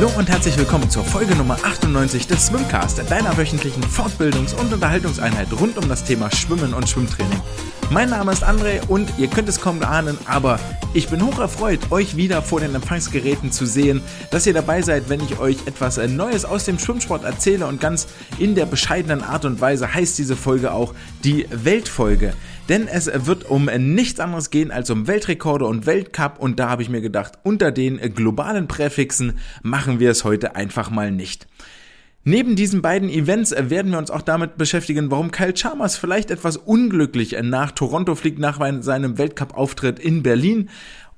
Hallo und herzlich willkommen zur Folge Nummer 98 des Swimcast, deiner wöchentlichen Fortbildungs- und Unterhaltungseinheit rund um das Thema Schwimmen und Schwimmtraining. Mein Name ist André und ihr könnt es kaum ahnen, aber ich bin hoch erfreut, euch wieder vor den Empfangsgeräten zu sehen, dass ihr dabei seid, wenn ich euch etwas äh, Neues aus dem Schwimmsport erzähle und ganz in der bescheidenen Art und Weise heißt diese Folge auch die Weltfolge. Denn es wird um nichts anderes gehen als um Weltrekorde und Weltcup und da habe ich mir gedacht, unter den globalen Präfixen machen wir es heute einfach mal nicht. Neben diesen beiden Events werden wir uns auch damit beschäftigen, warum Kyle Chalmers vielleicht etwas unglücklich nach Toronto fliegt nach seinem Weltcup-Auftritt in Berlin.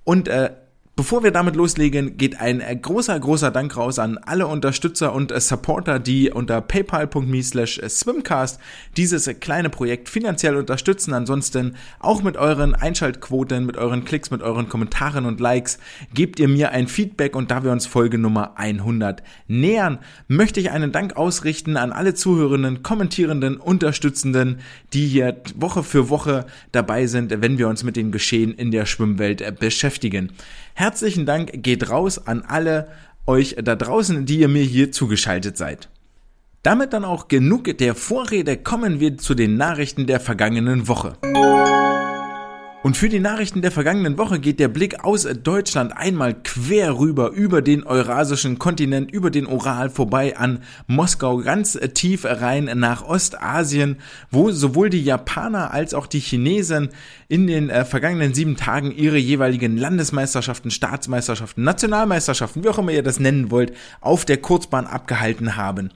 Und äh, Bevor wir damit loslegen, geht ein äh, großer, großer Dank raus an alle Unterstützer und äh, Supporter, die unter paypal.me slash äh, swimcast dieses kleine Projekt finanziell unterstützen. Ansonsten auch mit euren Einschaltquoten, mit euren Klicks, mit euren Kommentaren und Likes gebt ihr mir ein Feedback und da wir uns Folge Nummer 100 nähern, möchte ich einen Dank ausrichten an alle Zuhörenden, Kommentierenden, Unterstützenden, die hier Woche für Woche dabei sind, wenn wir uns mit den Geschehen in der Schwimmwelt beschäftigen. Herzlichen Dank geht raus an alle euch da draußen, die ihr mir hier zugeschaltet seid. Damit dann auch genug der Vorrede, kommen wir zu den Nachrichten der vergangenen Woche. Und für die Nachrichten der vergangenen Woche geht der Blick aus Deutschland einmal quer rüber über den eurasischen Kontinent, über den Ural vorbei an Moskau, ganz tief rein nach Ostasien, wo sowohl die Japaner als auch die Chinesen in den äh, vergangenen sieben Tagen ihre jeweiligen Landesmeisterschaften, Staatsmeisterschaften, Nationalmeisterschaften, wie auch immer ihr das nennen wollt, auf der Kurzbahn abgehalten haben.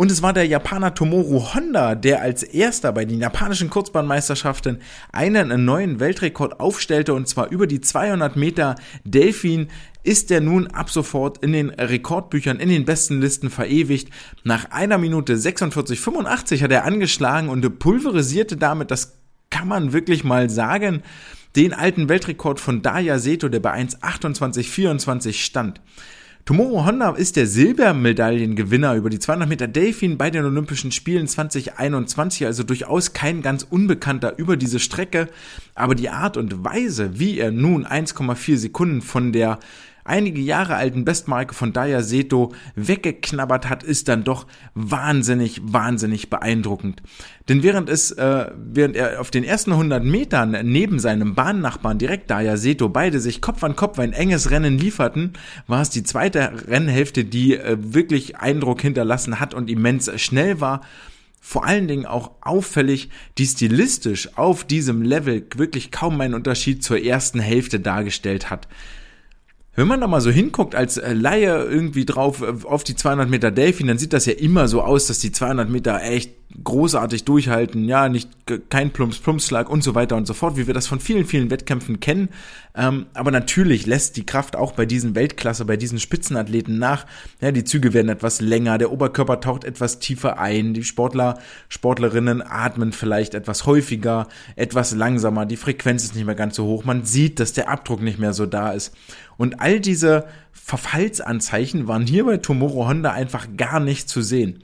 Und es war der Japaner Tomoru Honda, der als erster bei den japanischen Kurzbahnmeisterschaften einen neuen Weltrekord aufstellte und zwar über die 200 Meter Delfin ist er nun ab sofort in den Rekordbüchern, in den besten Listen verewigt. Nach einer Minute 46,85 hat er angeschlagen und pulverisierte damit, das kann man wirklich mal sagen, den alten Weltrekord von Daya Seto, der bei 1,28,24 stand. Tomoru Honda ist der Silbermedaillengewinner über die 200 Meter Delfin bei den Olympischen Spielen 2021, also durchaus kein ganz Unbekannter über diese Strecke. Aber die Art und Weise, wie er nun 1,4 Sekunden von der einige Jahre alten Bestmarke von Daya Seto weggeknabbert hat, ist dann doch wahnsinnig, wahnsinnig beeindruckend. Denn während es, äh, während er auf den ersten 100 Metern neben seinem Bahnnachbarn direkt Daya Seto beide sich Kopf an Kopf ein enges Rennen lieferten, war es die zweite Rennhälfte, die äh, wirklich Eindruck hinterlassen hat und immens schnell war vor allen Dingen auch auffällig, die stilistisch auf diesem Level wirklich kaum einen Unterschied zur ersten Hälfte dargestellt hat. Wenn man da mal so hinguckt als äh, Laie irgendwie drauf äh, auf die 200 Meter Delfin, dann sieht das ja immer so aus, dass die 200 Meter echt großartig durchhalten, ja, nicht kein Plumps, Plumpsschlag und so weiter und so fort, wie wir das von vielen, vielen Wettkämpfen kennen. Ähm, aber natürlich lässt die Kraft auch bei diesen Weltklasse, bei diesen Spitzenathleten nach. Ja, die Züge werden etwas länger, der Oberkörper taucht etwas tiefer ein, die Sportler, Sportlerinnen atmen vielleicht etwas häufiger, etwas langsamer, die Frequenz ist nicht mehr ganz so hoch, man sieht, dass der Abdruck nicht mehr so da ist. Und all diese Verfallsanzeichen waren hier bei Tomoro Honda einfach gar nicht zu sehen.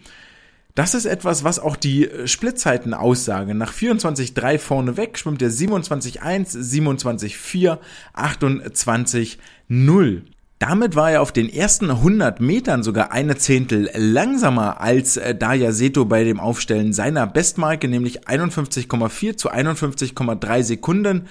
Das ist etwas, was auch die äh, Splitzeiten aussagen. Nach 24,3 vorne weg schwimmt er 27,1, 27,4, 28,0. Damit war er auf den ersten 100 Metern sogar eine Zehntel langsamer als äh, Daya Seto bei dem Aufstellen seiner Bestmarke, nämlich 51,4 zu 51,3 Sekunden.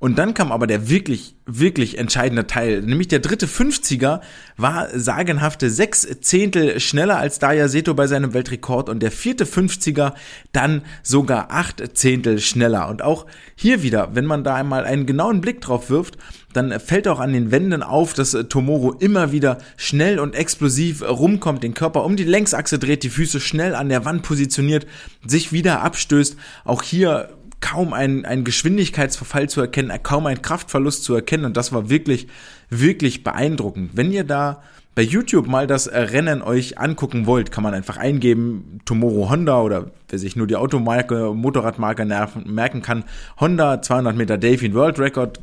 Und dann kam aber der wirklich, wirklich entscheidende Teil. Nämlich der dritte 50er war sagenhafte sechs Zehntel schneller als Daya Seto bei seinem Weltrekord und der vierte 50er dann sogar acht Zehntel schneller. Und auch hier wieder, wenn man da einmal einen genauen Blick drauf wirft, dann fällt auch an den Wänden auf, dass Tomoro immer wieder schnell und explosiv rumkommt, den Körper um die Längsachse dreht, die Füße schnell an der Wand positioniert, sich wieder abstößt. Auch hier kaum ein, ein Geschwindigkeitsverfall zu erkennen, kaum ein Kraftverlust zu erkennen. Und das war wirklich, wirklich beeindruckend. Wenn ihr da bei YouTube mal das Rennen euch angucken wollt, kann man einfach eingeben, Tomoro Honda oder wer sich nur die Automarke, Motorradmarke merken kann, Honda 200 Meter Delfin World Record,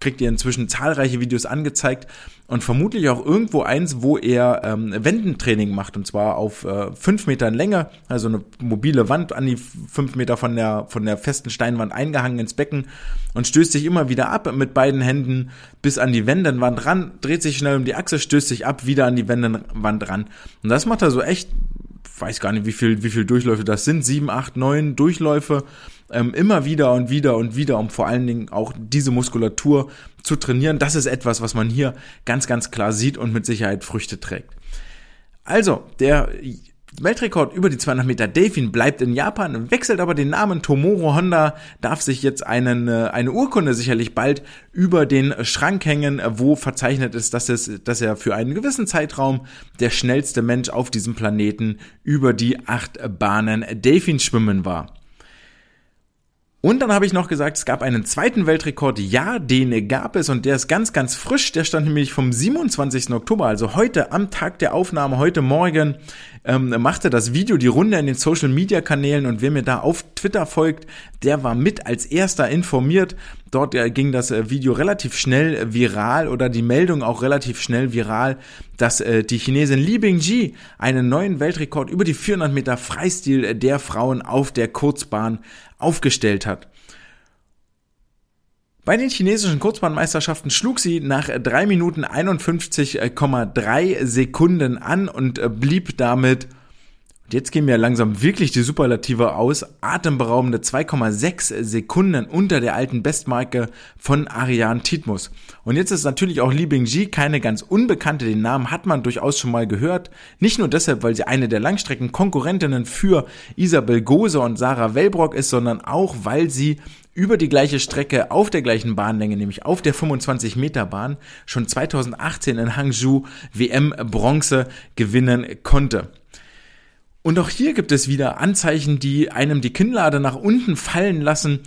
kriegt ihr inzwischen zahlreiche Videos angezeigt und vermutlich auch irgendwo eins, wo er ähm, Wendentraining macht und zwar auf äh, fünf Metern Länge, also eine mobile Wand an die fünf Meter von der von der festen Steinwand eingehangen ins Becken und stößt sich immer wieder ab mit beiden Händen bis an die Wendenwand ran, dreht sich schnell um die Achse, stößt sich ab, wieder an die Wendenwand ran. Und das macht er so echt weiß gar nicht, wie viel, wie viel Durchläufe das sind, sieben, acht, neun Durchläufe ähm, immer wieder und wieder und wieder, um vor allen Dingen auch diese Muskulatur zu trainieren. Das ist etwas, was man hier ganz, ganz klar sieht und mit Sicherheit Früchte trägt. Also, der Weltrekord über die 200 Meter Delfin bleibt in Japan, wechselt aber den Namen Tomoro Honda, darf sich jetzt einen, äh, eine Urkunde sicherlich bald über den Schrank hängen, wo verzeichnet ist, dass, es, dass er für einen gewissen Zeitraum der schnellste Mensch auf diesem Planeten über die acht Bahnen Delfin schwimmen war. Und dann habe ich noch gesagt, es gab einen zweiten Weltrekord. Ja, den gab es und der ist ganz, ganz frisch. Der stand nämlich vom 27. Oktober, also heute am Tag der Aufnahme, heute Morgen, ähm, machte das Video die Runde in den Social Media Kanälen und wer mir da auf Twitter folgt, der war mit als erster informiert. Dort äh, ging das äh, Video relativ schnell viral oder die Meldung auch relativ schnell viral, dass äh, die Chinesin Li Bingji einen neuen Weltrekord über die 400 Meter Freistil der Frauen auf der Kurzbahn aufgestellt hat. Bei den chinesischen Kurzbahnmeisterschaften schlug sie nach 3 Minuten 51,3 Sekunden an und blieb damit und jetzt gehen mir langsam wirklich die Superlative aus. Atemberaubende 2,6 Sekunden unter der alten Bestmarke von Ariane Titmus. Und jetzt ist natürlich auch Li Bingji keine ganz unbekannte. Den Namen hat man durchaus schon mal gehört. Nicht nur deshalb, weil sie eine der Langstreckenkonkurrentinnen für Isabel Gose und Sarah Wellbrock ist, sondern auch, weil sie über die gleiche Strecke auf der gleichen Bahnlänge, nämlich auf der 25 Meter Bahn, schon 2018 in Hangzhou WM Bronze gewinnen konnte. Und auch hier gibt es wieder Anzeichen, die einem die Kinnlade nach unten fallen lassen,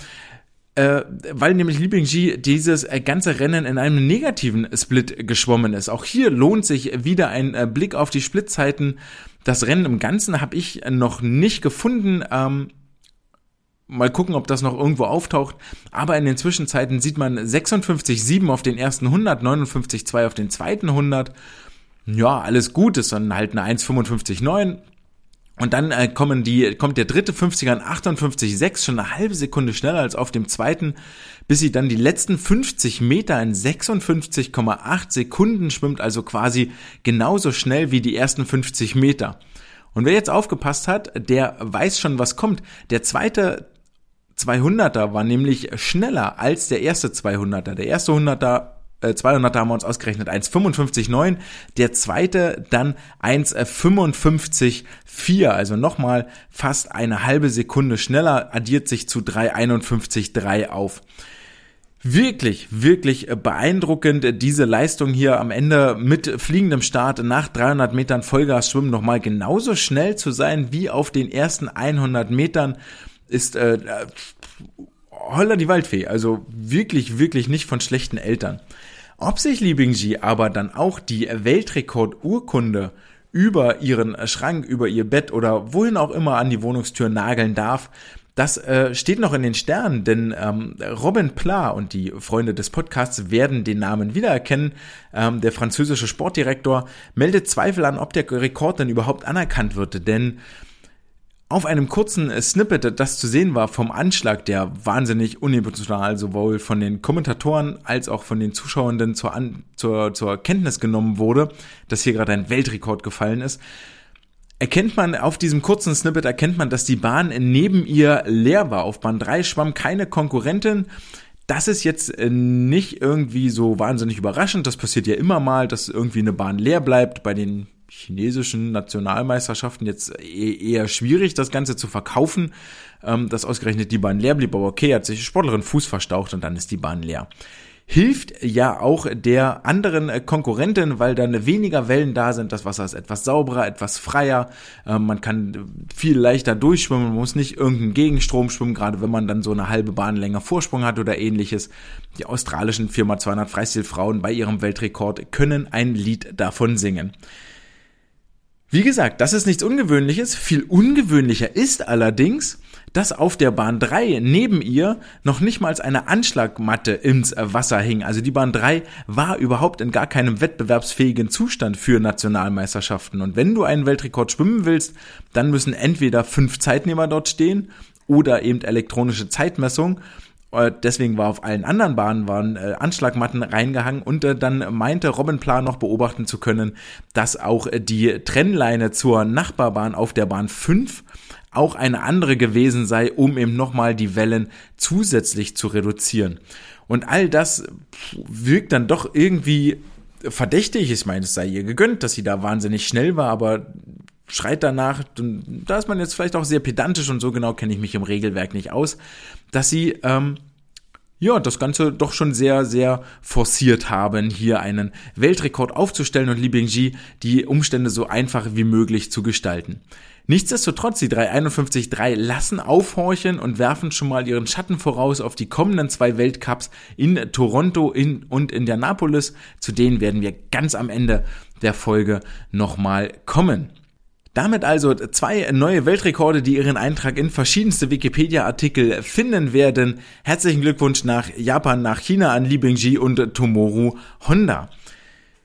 äh, weil nämlich Li Bingji dieses äh, ganze Rennen in einem negativen Split geschwommen ist. Auch hier lohnt sich wieder ein äh, Blick auf die Splitzeiten. Das Rennen im Ganzen habe ich noch nicht gefunden. Ähm, mal gucken, ob das noch irgendwo auftaucht. Aber in den Zwischenzeiten sieht man 56,7 auf den ersten 100, 59,2 auf den zweiten 100. Ja, alles gut, ist dann halt eine 1,55,9. Und dann äh, kommen die, kommt der dritte 50er an 58,6, schon eine halbe Sekunde schneller als auf dem zweiten, bis sie dann die letzten 50 Meter in 56,8 Sekunden schwimmt, also quasi genauso schnell wie die ersten 50 Meter. Und wer jetzt aufgepasst hat, der weiß schon, was kommt. Der zweite 200er war nämlich schneller als der erste 200er. Der erste 100er 200 äh, haben wir uns ausgerechnet 1,55,9, der zweite dann 1,55,4, also nochmal fast eine halbe Sekunde schneller, addiert sich zu 3,51,3 auf. Wirklich, wirklich beeindruckend diese Leistung hier am Ende mit fliegendem Start nach 300 Metern Vollgas schwimmen nochmal genauso schnell zu sein wie auf den ersten 100 Metern ist äh, holla die Waldfee. Also wirklich, wirklich nicht von schlechten Eltern. Ob sich Li Bingji aber dann auch die Weltrekordurkunde über ihren Schrank, über ihr Bett oder wohin auch immer an die Wohnungstür nageln darf, das äh, steht noch in den Sternen, denn ähm, Robin Pla und die Freunde des Podcasts werden den Namen wiedererkennen. Ähm, der französische Sportdirektor meldet Zweifel an, ob der Rekord denn überhaupt anerkannt wird, denn auf einem kurzen Snippet, das zu sehen war vom Anschlag, der wahnsinnig unemotional sowohl von den Kommentatoren als auch von den Zuschauenden zur, An zur, zur Kenntnis genommen wurde, dass hier gerade ein Weltrekord gefallen ist, erkennt man auf diesem kurzen Snippet, erkennt man, dass die Bahn neben ihr leer war. Auf Bahn 3 schwamm keine Konkurrentin. Das ist jetzt äh, nicht irgendwie so wahnsinnig überraschend. Das passiert ja immer mal, dass irgendwie eine Bahn leer bleibt. Bei den chinesischen Nationalmeisterschaften jetzt e-, eher schwierig, das Ganze zu verkaufen, ähm, dass ausgerechnet die Bahn leer blieb. Aber okay, hat sich Sportlerin Fuß verstaucht und dann ist die Bahn leer. Hilft ja auch der anderen Konkurrentin, weil dann weniger Wellen da sind. Das Wasser ist etwas sauberer, etwas freier. Ähm, man kann viel leichter durchschwimmen, man muss nicht irgendeinen Gegenstrom schwimmen, gerade wenn man dann so eine halbe Bahn länger Vorsprung hat oder ähnliches. Die australischen 4x200 Freistilfrauen bei ihrem Weltrekord können ein Lied davon singen. Wie gesagt, das ist nichts Ungewöhnliches. Viel ungewöhnlicher ist allerdings, dass auf der Bahn 3 neben ihr noch nicht mal eine Anschlagmatte ins Wasser hing. Also die Bahn 3 war überhaupt in gar keinem wettbewerbsfähigen Zustand für Nationalmeisterschaften. Und wenn du einen Weltrekord schwimmen willst, dann müssen entweder fünf Zeitnehmer dort stehen oder eben elektronische Zeitmessung. Äh, deswegen war auf allen anderen Bahnen waren äh, Anschlagmatten reingehangen und äh, dann meinte Robin Plan noch beobachten zu können, dass auch die Trennleine zur Nachbarbahn auf der Bahn 5 auch eine andere gewesen sei, um eben nochmal die Wellen zusätzlich zu reduzieren. Und all das wirkt dann doch irgendwie verdächtig. Ich meine, es sei ihr gegönnt, dass sie da wahnsinnig schnell war, aber schreit danach, da ist man jetzt vielleicht auch sehr pedantisch und so genau kenne ich mich im Regelwerk nicht aus, dass sie ähm, ja, das Ganze doch schon sehr, sehr forciert haben, hier einen Weltrekord aufzustellen und Li Bingji die Umstände so einfach wie möglich zu gestalten. Nichtsdestotrotz, die 351-3 lassen aufhorchen und werfen schon mal ihren Schatten voraus auf die kommenden zwei Weltcups in Toronto in, und Indianapolis. Zu denen werden wir ganz am Ende der Folge nochmal kommen. Damit also zwei neue Weltrekorde, die ihren Eintrag in verschiedenste Wikipedia-Artikel finden werden. Herzlichen Glückwunsch nach Japan, nach China an Li Bingji und Tomoru Honda.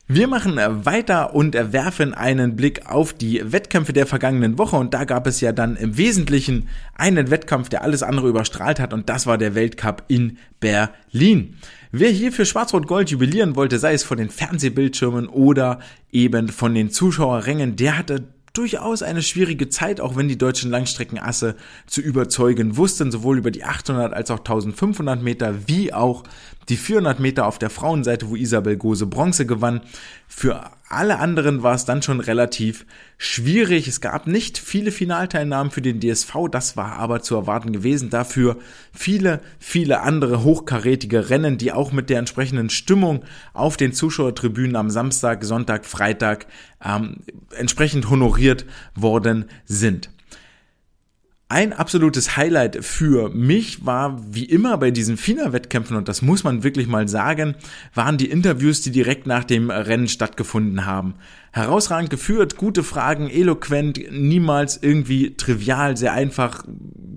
Wir machen weiter und werfen einen Blick auf die Wettkämpfe der vergangenen Woche und da gab es ja dann im Wesentlichen einen Wettkampf, der alles andere überstrahlt hat und das war der Weltcup in Berlin. Wer hier für Schwarz-Rot-Gold jubilieren wollte, sei es von den Fernsehbildschirmen oder eben von den Zuschauerrängen, der hatte durchaus eine schwierige Zeit, auch wenn die deutschen Langstreckenasse zu überzeugen wussten, sowohl über die 800 als auch 1500 Meter, wie auch die 400 Meter auf der Frauenseite, wo Isabel Gose Bronze gewann. Für alle anderen war es dann schon relativ schwierig. Es gab nicht viele Finalteilnahmen für den DSV, das war aber zu erwarten gewesen. Dafür viele, viele andere hochkarätige Rennen, die auch mit der entsprechenden Stimmung auf den Zuschauertribünen am Samstag, Sonntag, Freitag ähm, entsprechend honoriert worden sind. Ein absolutes Highlight für mich war, wie immer bei diesen FINA-Wettkämpfen, und das muss man wirklich mal sagen, waren die Interviews, die direkt nach dem Rennen stattgefunden haben. Herausragend geführt, gute Fragen, eloquent, niemals irgendwie trivial, sehr einfach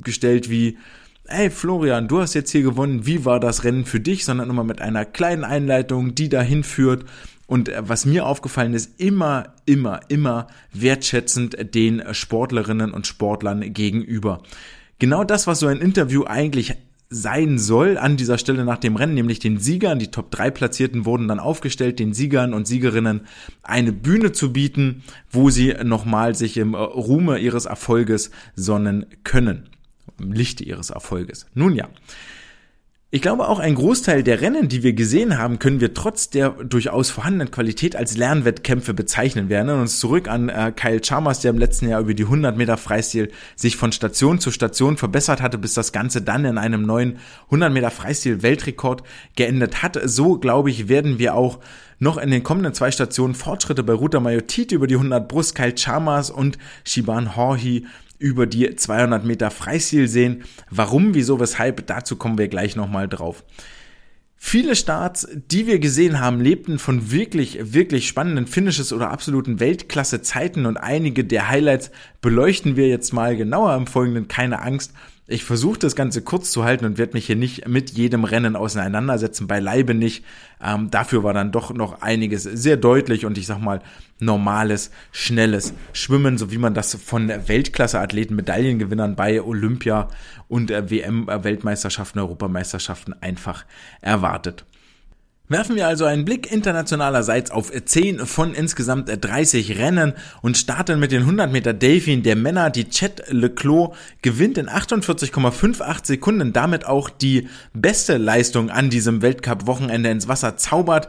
gestellt wie, hey Florian, du hast jetzt hier gewonnen, wie war das Rennen für dich, sondern immer mit einer kleinen Einleitung, die dahin führt und äh, was mir aufgefallen ist, immer, immer, immer wertschätzend den Sportlerinnen und Sportlern gegenüber. Genau das, was so ein Interview eigentlich sein soll an dieser Stelle nach dem Rennen, nämlich den Siegern, die Top 3 Platzierten wurden dann aufgestellt, den Siegern und Siegerinnen eine Bühne zu bieten, wo sie nochmal sich im Ruhme ihres Erfolges sonnen können. Im Lichte ihres Erfolges. Nun ja. Ich glaube auch ein Großteil der Rennen, die wir gesehen haben, können wir trotz der durchaus vorhandenen Qualität als Lernwettkämpfe bezeichnen. Wir erinnern uns zurück an äh, Kyle Chalmers, der im letzten Jahr über die 100 Meter Freistil sich von Station zu Station verbessert hatte, bis das Ganze dann in einem neuen 100 Meter Freistil Weltrekord geendet hat. So, glaube ich, werden wir auch noch in den kommenden zwei Stationen Fortschritte bei Ruta Mayotit über die 100 Brust, Kyle Chalmers und Shiban Horhi über die 200 Meter Freistil sehen. Warum, wieso, weshalb, dazu kommen wir gleich nochmal drauf. Viele Starts, die wir gesehen haben, lebten von wirklich, wirklich spannenden Finishes oder absoluten Weltklasse-Zeiten und einige der Highlights beleuchten wir jetzt mal genauer im Folgenden. Keine Angst, ich versuche das Ganze kurz zu halten und werde mich hier nicht mit jedem Rennen auseinandersetzen, beileibe nicht. Ähm, dafür war dann doch noch einiges sehr deutlich und ich sag mal normales, schnelles Schwimmen, so wie man das von Weltklasse-Athleten, Medaillengewinnern bei Olympia und äh, WM-Weltmeisterschaften, Europameisterschaften einfach erwartet. Werfen wir also einen Blick internationalerseits auf 10 von insgesamt 30 Rennen und starten mit den 100 Meter Delfin der Männer. Die Chet Leclos gewinnt in 48,58 Sekunden, damit auch die beste Leistung an diesem Weltcup-Wochenende ins Wasser zaubert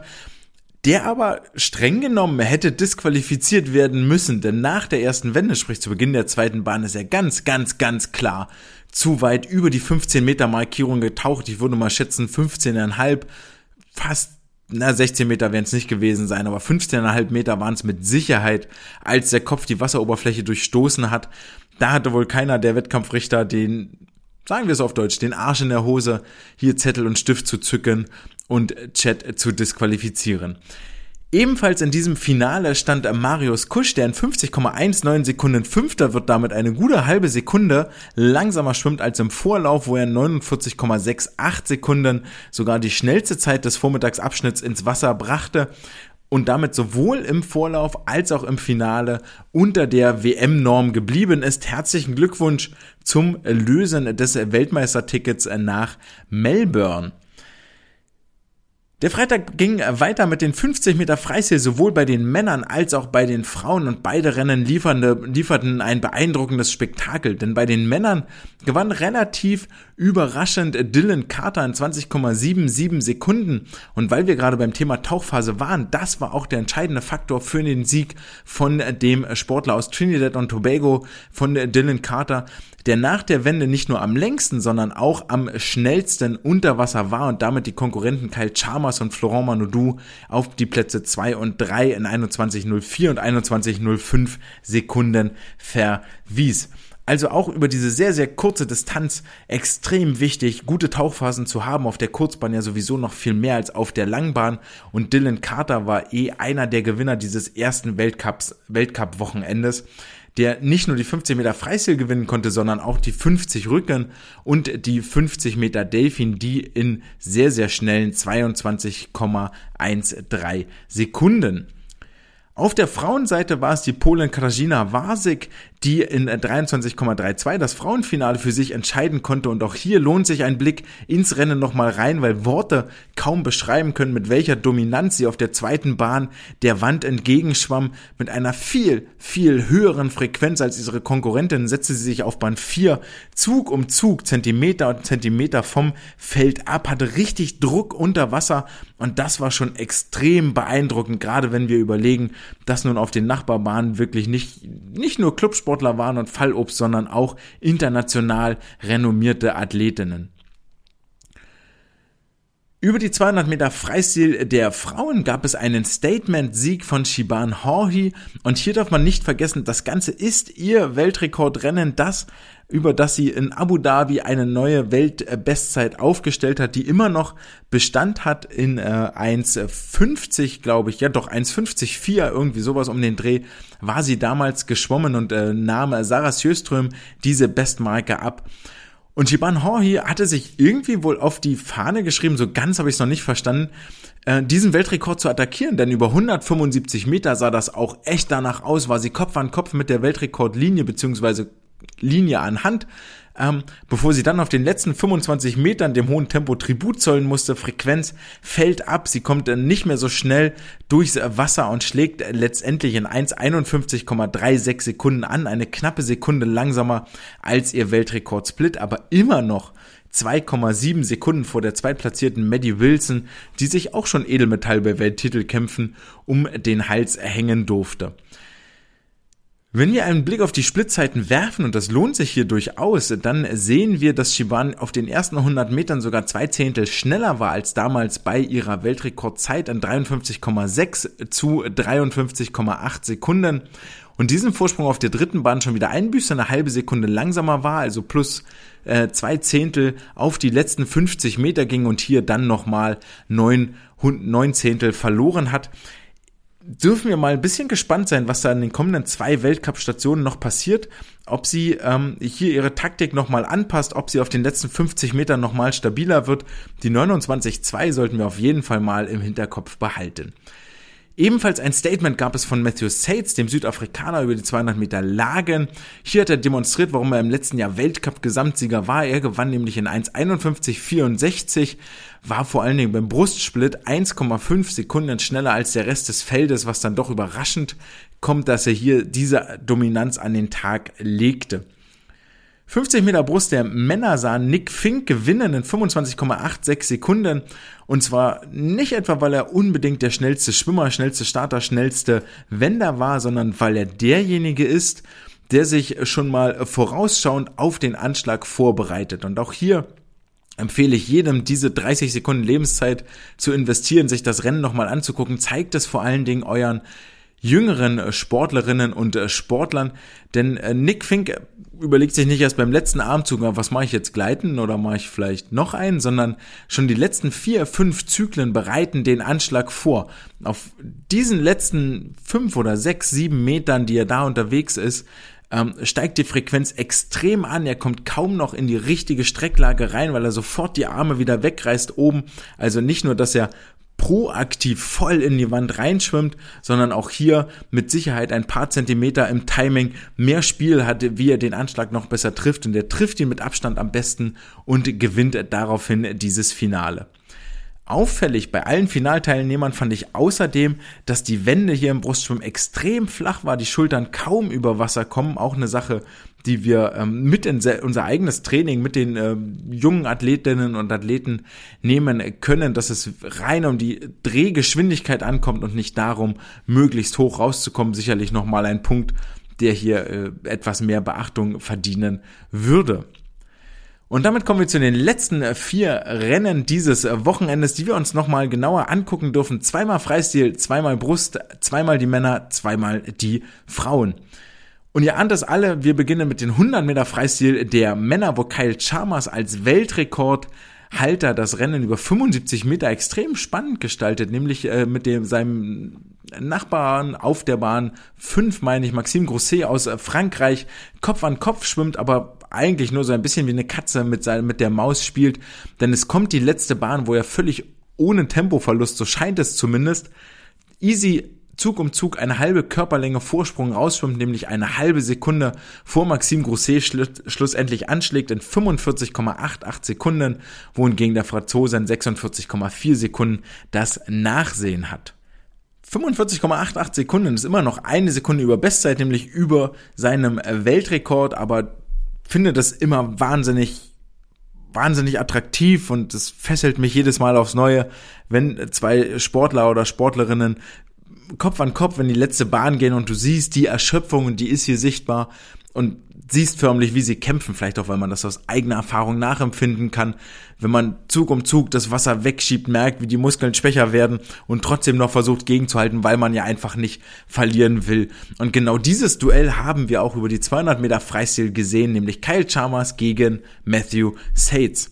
der aber streng genommen hätte disqualifiziert werden müssen, denn nach der ersten Wende, sprich zu Beginn der zweiten Bahn, ist er ganz, ganz, ganz klar zu weit über die 15 Meter Markierung getaucht. Ich würde mal schätzen 15,5 fast na, 16 Meter werden es nicht gewesen sein, aber 15,5 Meter waren es mit Sicherheit, als der Kopf die Wasseroberfläche durchstoßen hat. Da hatte wohl keiner der Wettkampfrichter den, sagen wir es auf Deutsch, den Arsch in der Hose, hier Zettel und Stift zu zücken und Chat zu disqualifizieren. Ebenfalls in diesem Finale stand Marius Kusch, der in 50,19 Sekunden Fünfter wird, damit eine gute halbe Sekunde langsamer schwimmt als im Vorlauf, wo er 49,68 Sekunden sogar die schnellste Zeit des Vormittagsabschnitts ins Wasser brachte und damit sowohl im Vorlauf als auch im Finale unter der WM-Norm geblieben ist. Herzlichen Glückwunsch zum Lösen des Weltmeistertickets nach Melbourne. Der Freitag ging weiter mit den 50 Meter Freistil sowohl bei den Männern als auch bei den Frauen. Und beide Rennen lieferten ein beeindruckendes Spektakel, denn bei den Männern gewann relativ überraschend Dylan Carter in 20,77 Sekunden. Und weil wir gerade beim Thema Tauchphase waren, das war auch der entscheidende Faktor für den Sieg von dem Sportler aus Trinidad und Tobago von Dylan Carter, der nach der Wende nicht nur am längsten, sondern auch am schnellsten unter Wasser war und damit die Konkurrenten Kyle Chalmers und Florent Manodou auf die Plätze 2 und 3 in 21.04 und 21.05 Sekunden verwies. Also auch über diese sehr, sehr kurze Distanz extrem wichtig, gute Tauchphasen zu haben. Auf der Kurzbahn ja sowieso noch viel mehr als auf der Langbahn. Und Dylan Carter war eh einer der Gewinner dieses ersten Weltcups, Weltcup-Wochenendes der nicht nur die 50 Meter Freistil gewinnen konnte, sondern auch die 50 Rücken und die 50 Meter Delfin, die in sehr, sehr schnellen 22,13 Sekunden auf der Frauenseite war es die Polin Krajina Wasik, die in 23,32 das Frauenfinale für sich entscheiden konnte. Und auch hier lohnt sich ein Blick ins Rennen nochmal rein, weil Worte kaum beschreiben können, mit welcher Dominanz sie auf der zweiten Bahn der Wand entgegenschwamm. Mit einer viel, viel höheren Frequenz als ihre Konkurrentin setzte sie sich auf Bahn 4 Zug um Zug, Zentimeter und Zentimeter vom Feld ab, hatte richtig Druck unter Wasser. Und das war schon extrem beeindruckend, gerade wenn wir überlegen, dass nun auf den Nachbarbahnen wirklich nicht, nicht nur Clubsportler waren und Fallobst, sondern auch international renommierte Athletinnen. Über die 200 Meter Freistil der Frauen gab es einen Statement-Sieg von Shiban Horhi und hier darf man nicht vergessen, das Ganze ist ihr Weltrekordrennen, das über das sie in Abu Dhabi eine neue Weltbestzeit aufgestellt hat, die immer noch Bestand hat in äh, 1,50, glaube ich, ja doch 1,54, irgendwie sowas um den Dreh, war sie damals geschwommen und äh, nahm Sarah Sjöström diese Bestmarke ab. Und Shiban Horhi hatte sich irgendwie wohl auf die Fahne geschrieben, so ganz habe ich es noch nicht verstanden, äh, diesen Weltrekord zu attackieren, denn über 175 Meter sah das auch echt danach aus, war sie Kopf an Kopf mit der Weltrekordlinie beziehungsweise Linie an Hand, ähm, bevor sie dann auf den letzten 25 Metern dem hohen Tempo Tribut zollen musste. Frequenz fällt ab, sie kommt dann nicht mehr so schnell durchs Wasser und schlägt letztendlich in 1,51,36 Sekunden an, eine knappe Sekunde langsamer als ihr Weltrekordsplit, aber immer noch 2,7 Sekunden vor der zweitplatzierten Maddie Wilson, die sich auch schon Edelmetall bei Welttitelkämpfen um den Hals hängen durfte. Wenn wir einen Blick auf die Splitzeiten werfen, und das lohnt sich hier durchaus, dann sehen wir, dass Shiban auf den ersten 100 Metern sogar zwei Zehntel schneller war als damals bei ihrer Weltrekordzeit an 53,6 zu 53,8 Sekunden. Und diesen Vorsprung auf der dritten Bahn schon wieder einbüßt, eine halbe Sekunde langsamer war, also plus äh, zwei Zehntel auf die letzten 50 Meter ging und hier dann nochmal neun, neun Zehntel verloren hat dürfen wir mal ein bisschen gespannt sein, was da in den kommenden zwei Weltcup-Stationen noch passiert. Ob sie ähm, hier ihre Taktik nochmal anpasst, ob sie auf den letzten 50 Metern nochmal stabiler wird. Die 29.2 sollten wir auf jeden Fall mal im Hinterkopf behalten. Ebenfalls ein Statement gab es von Matthew Sates, dem Südafrikaner, über die 200 Meter Lagen. Hier hat er demonstriert, warum er im letzten Jahr Weltcup-Gesamtsieger war. Er gewann nämlich in 1,51,64, war vor allen Dingen beim Brustsplit 1,5 Sekunden schneller als der Rest des Feldes, was dann doch überraschend kommt, dass er hier diese Dominanz an den Tag legte. 50 Meter Brust der Männer sah Nick Fink gewinnen in 25,86 Sekunden. Und zwar nicht etwa, weil er unbedingt der schnellste Schwimmer, schnellste Starter, schnellste Wender war, sondern weil er derjenige ist, der sich schon mal vorausschauend auf den Anschlag vorbereitet. Und auch hier empfehle ich jedem, diese 30 Sekunden Lebenszeit zu investieren, sich das Rennen nochmal anzugucken. Zeigt es vor allen Dingen euren jüngeren Sportlerinnen und Sportlern. Denn Nick Fink überlegt sich nicht erst beim letzten Armzug, was mache ich jetzt gleiten oder mache ich vielleicht noch einen, sondern schon die letzten vier, fünf Zyklen bereiten den Anschlag vor. Auf diesen letzten fünf oder sechs, sieben Metern, die er da unterwegs ist, ähm, steigt die Frequenz extrem an. Er kommt kaum noch in die richtige Strecklage rein, weil er sofort die Arme wieder wegreißt oben. Also nicht nur, dass er proaktiv voll in die Wand reinschwimmt, sondern auch hier mit Sicherheit ein paar Zentimeter im Timing mehr Spiel hatte, wie er den Anschlag noch besser trifft und er trifft ihn mit Abstand am besten und gewinnt daraufhin dieses Finale. Auffällig bei allen Finalteilnehmern fand ich außerdem, dass die Wände hier im Brustschwimmen extrem flach war, die Schultern kaum über Wasser kommen, auch eine Sache, die wir ähm, mit in unser eigenes Training mit den ähm, jungen Athletinnen und Athleten nehmen können, dass es rein um die Drehgeschwindigkeit ankommt und nicht darum, möglichst hoch rauszukommen. Sicherlich nochmal ein Punkt, der hier äh, etwas mehr Beachtung verdienen würde. Und damit kommen wir zu den letzten vier Rennen dieses Wochenendes, die wir uns nochmal genauer angucken dürfen. Zweimal Freistil, zweimal Brust, zweimal die Männer, zweimal die Frauen. Und ihr ahnt es alle, wir beginnen mit den 100 Meter Freistil der Männer, wo Kyle Chalmers als Weltrekordhalter das Rennen über 75 Meter extrem spannend gestaltet, nämlich äh, mit dem seinem Nachbarn auf der Bahn, fünf meine ich, Maxime Grosset aus Frankreich, Kopf an Kopf schwimmt, aber eigentlich nur so ein bisschen wie eine Katze mit, seiner, mit der Maus spielt, denn es kommt die letzte Bahn, wo er völlig ohne Tempoverlust, so scheint es zumindest, easy Zug um Zug eine halbe Körperlänge Vorsprung rausschwimmt, nämlich eine halbe Sekunde vor Maxime Grousset schlussendlich anschlägt in 45,88 Sekunden, wohingegen der Franzose in 46,4 Sekunden das Nachsehen hat. 45,88 Sekunden ist immer noch eine Sekunde über Bestzeit, nämlich über seinem Weltrekord, aber finde das immer wahnsinnig, wahnsinnig attraktiv und es fesselt mich jedes Mal aufs Neue, wenn zwei Sportler oder Sportlerinnen Kopf an Kopf in die letzte Bahn gehen und du siehst die Erschöpfung und die ist hier sichtbar. Und siehst förmlich, wie sie kämpfen, vielleicht auch, weil man das aus eigener Erfahrung nachempfinden kann. Wenn man Zug um Zug das Wasser wegschiebt, merkt, wie die Muskeln schwächer werden und trotzdem noch versucht gegenzuhalten, weil man ja einfach nicht verlieren will. Und genau dieses Duell haben wir auch über die 200 Meter Freistil gesehen, nämlich Kyle Chalmers gegen Matthew Sates.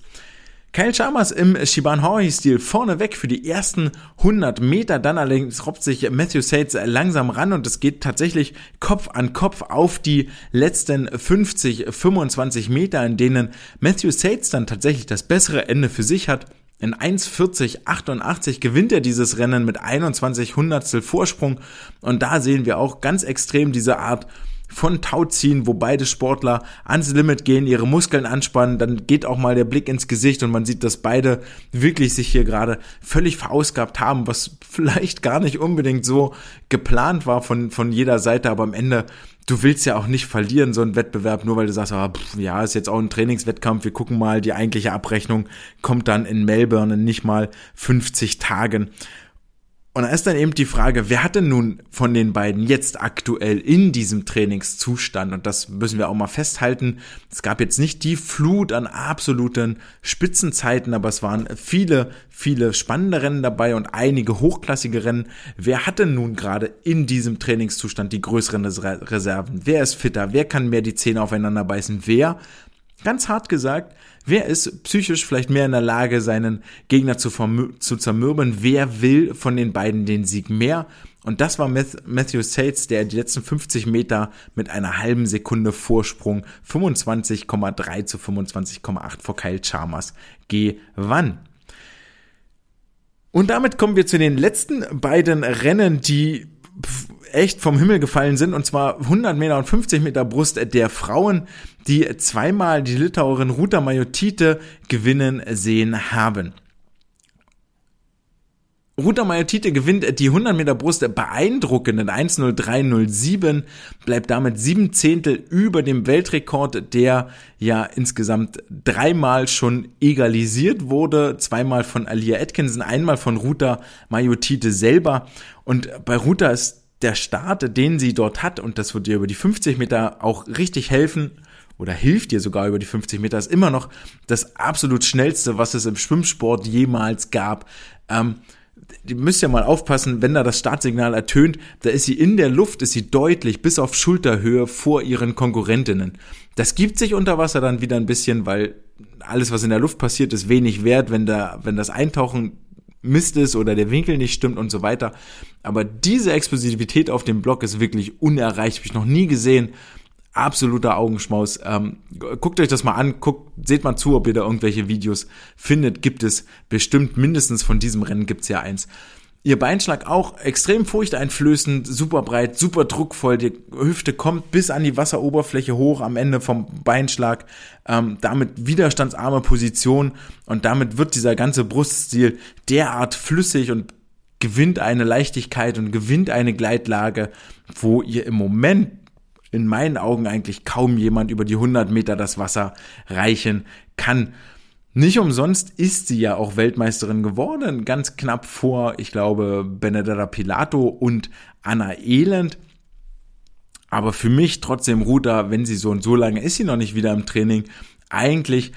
Kyle Chalmers im Shiban Hori-Stil vorneweg für die ersten 100 Meter. Dann allerdings robbt sich Matthew Sates langsam ran und es geht tatsächlich Kopf an Kopf auf die letzten 50, 25 Meter, in denen Matthew Sates dann tatsächlich das bessere Ende für sich hat. In 1,40,88 gewinnt er dieses Rennen mit 21 Hundertstel Vorsprung und da sehen wir auch ganz extrem diese Art von Tau ziehen, wo beide Sportler ans Limit gehen, ihre Muskeln anspannen, dann geht auch mal der Blick ins Gesicht und man sieht, dass beide wirklich sich hier gerade völlig verausgabt haben, was vielleicht gar nicht unbedingt so geplant war von, von jeder Seite, aber am Ende du willst ja auch nicht verlieren, so einen Wettbewerb, nur weil du sagst, ah, pff, ja, ist jetzt auch ein Trainingswettkampf, wir gucken mal, die eigentliche Abrechnung kommt dann in Melbourne in nicht mal 50 Tagen. Und da ist dann eben die Frage, wer hat denn nun von den beiden jetzt aktuell in diesem Trainingszustand? Und das müssen wir auch mal festhalten. Es gab jetzt nicht die Flut an absoluten Spitzenzeiten, aber es waren viele, viele spannende Rennen dabei und einige hochklassige Rennen. Wer hat denn nun gerade in diesem Trainingszustand die größeren Reserven? Wer ist fitter? Wer kann mehr die Zähne aufeinander beißen? Wer Ganz hart gesagt, wer ist psychisch vielleicht mehr in der Lage, seinen Gegner zu, zu zermürben? Wer will von den beiden den Sieg mehr? Und das war Matthew Sates, der die letzten 50 Meter mit einer halben Sekunde Vorsprung 25,3 zu 25,8 vor Kyle Chalmers gewann. Und damit kommen wir zu den letzten beiden Rennen, die echt vom Himmel gefallen sind, und zwar 100 Meter und 50 Meter Brust der Frauen, die zweimal die Litauerin Ruta Majotite gewinnen sehen haben. Ruta Majotite gewinnt die 100 Meter Brust beeindruckenden 1.03.07, bleibt damit sieben Zehntel über dem Weltrekord, der ja insgesamt dreimal schon egalisiert wurde, zweimal von Alia Atkinson, einmal von Ruta Majotite selber. Und bei Ruta ist der Start, den sie dort hat, und das wird ihr über die 50 Meter auch richtig helfen, oder hilft dir sogar über die 50 Meter, ist immer noch das absolut schnellste, was es im Schwimmsport jemals gab. Ähm, die müsst ja mal aufpassen, wenn da das Startsignal ertönt, da ist sie in der Luft, ist sie deutlich bis auf Schulterhöhe vor ihren Konkurrentinnen. Das gibt sich unter Wasser dann wieder ein bisschen, weil alles, was in der Luft passiert, ist wenig wert, wenn da, wenn das Eintauchen Mist ist oder der Winkel nicht stimmt und so weiter. Aber diese Explosivität auf dem Block ist wirklich unerreicht, habe ich noch nie gesehen. Absoluter Augenschmaus. Ähm, guckt euch das mal an, guckt, seht mal zu, ob ihr da irgendwelche Videos findet. Gibt es bestimmt mindestens von diesem Rennen gibt's ja eins. Ihr Beinschlag auch extrem furchteinflößend, super breit, super druckvoll. Die Hüfte kommt bis an die Wasseroberfläche hoch am Ende vom Beinschlag. Ähm, damit widerstandsarme Position und damit wird dieser ganze Bruststil derart flüssig und gewinnt eine Leichtigkeit und gewinnt eine Gleitlage, wo ihr im Moment in meinen Augen eigentlich kaum jemand über die 100 Meter das Wasser reichen kann. Nicht umsonst ist sie ja auch Weltmeisterin geworden, ganz knapp vor, ich glaube, Benedetta Pilato und Anna Elend. Aber für mich trotzdem Ruta, wenn sie so und so lange ist sie noch nicht wieder im Training, eigentlich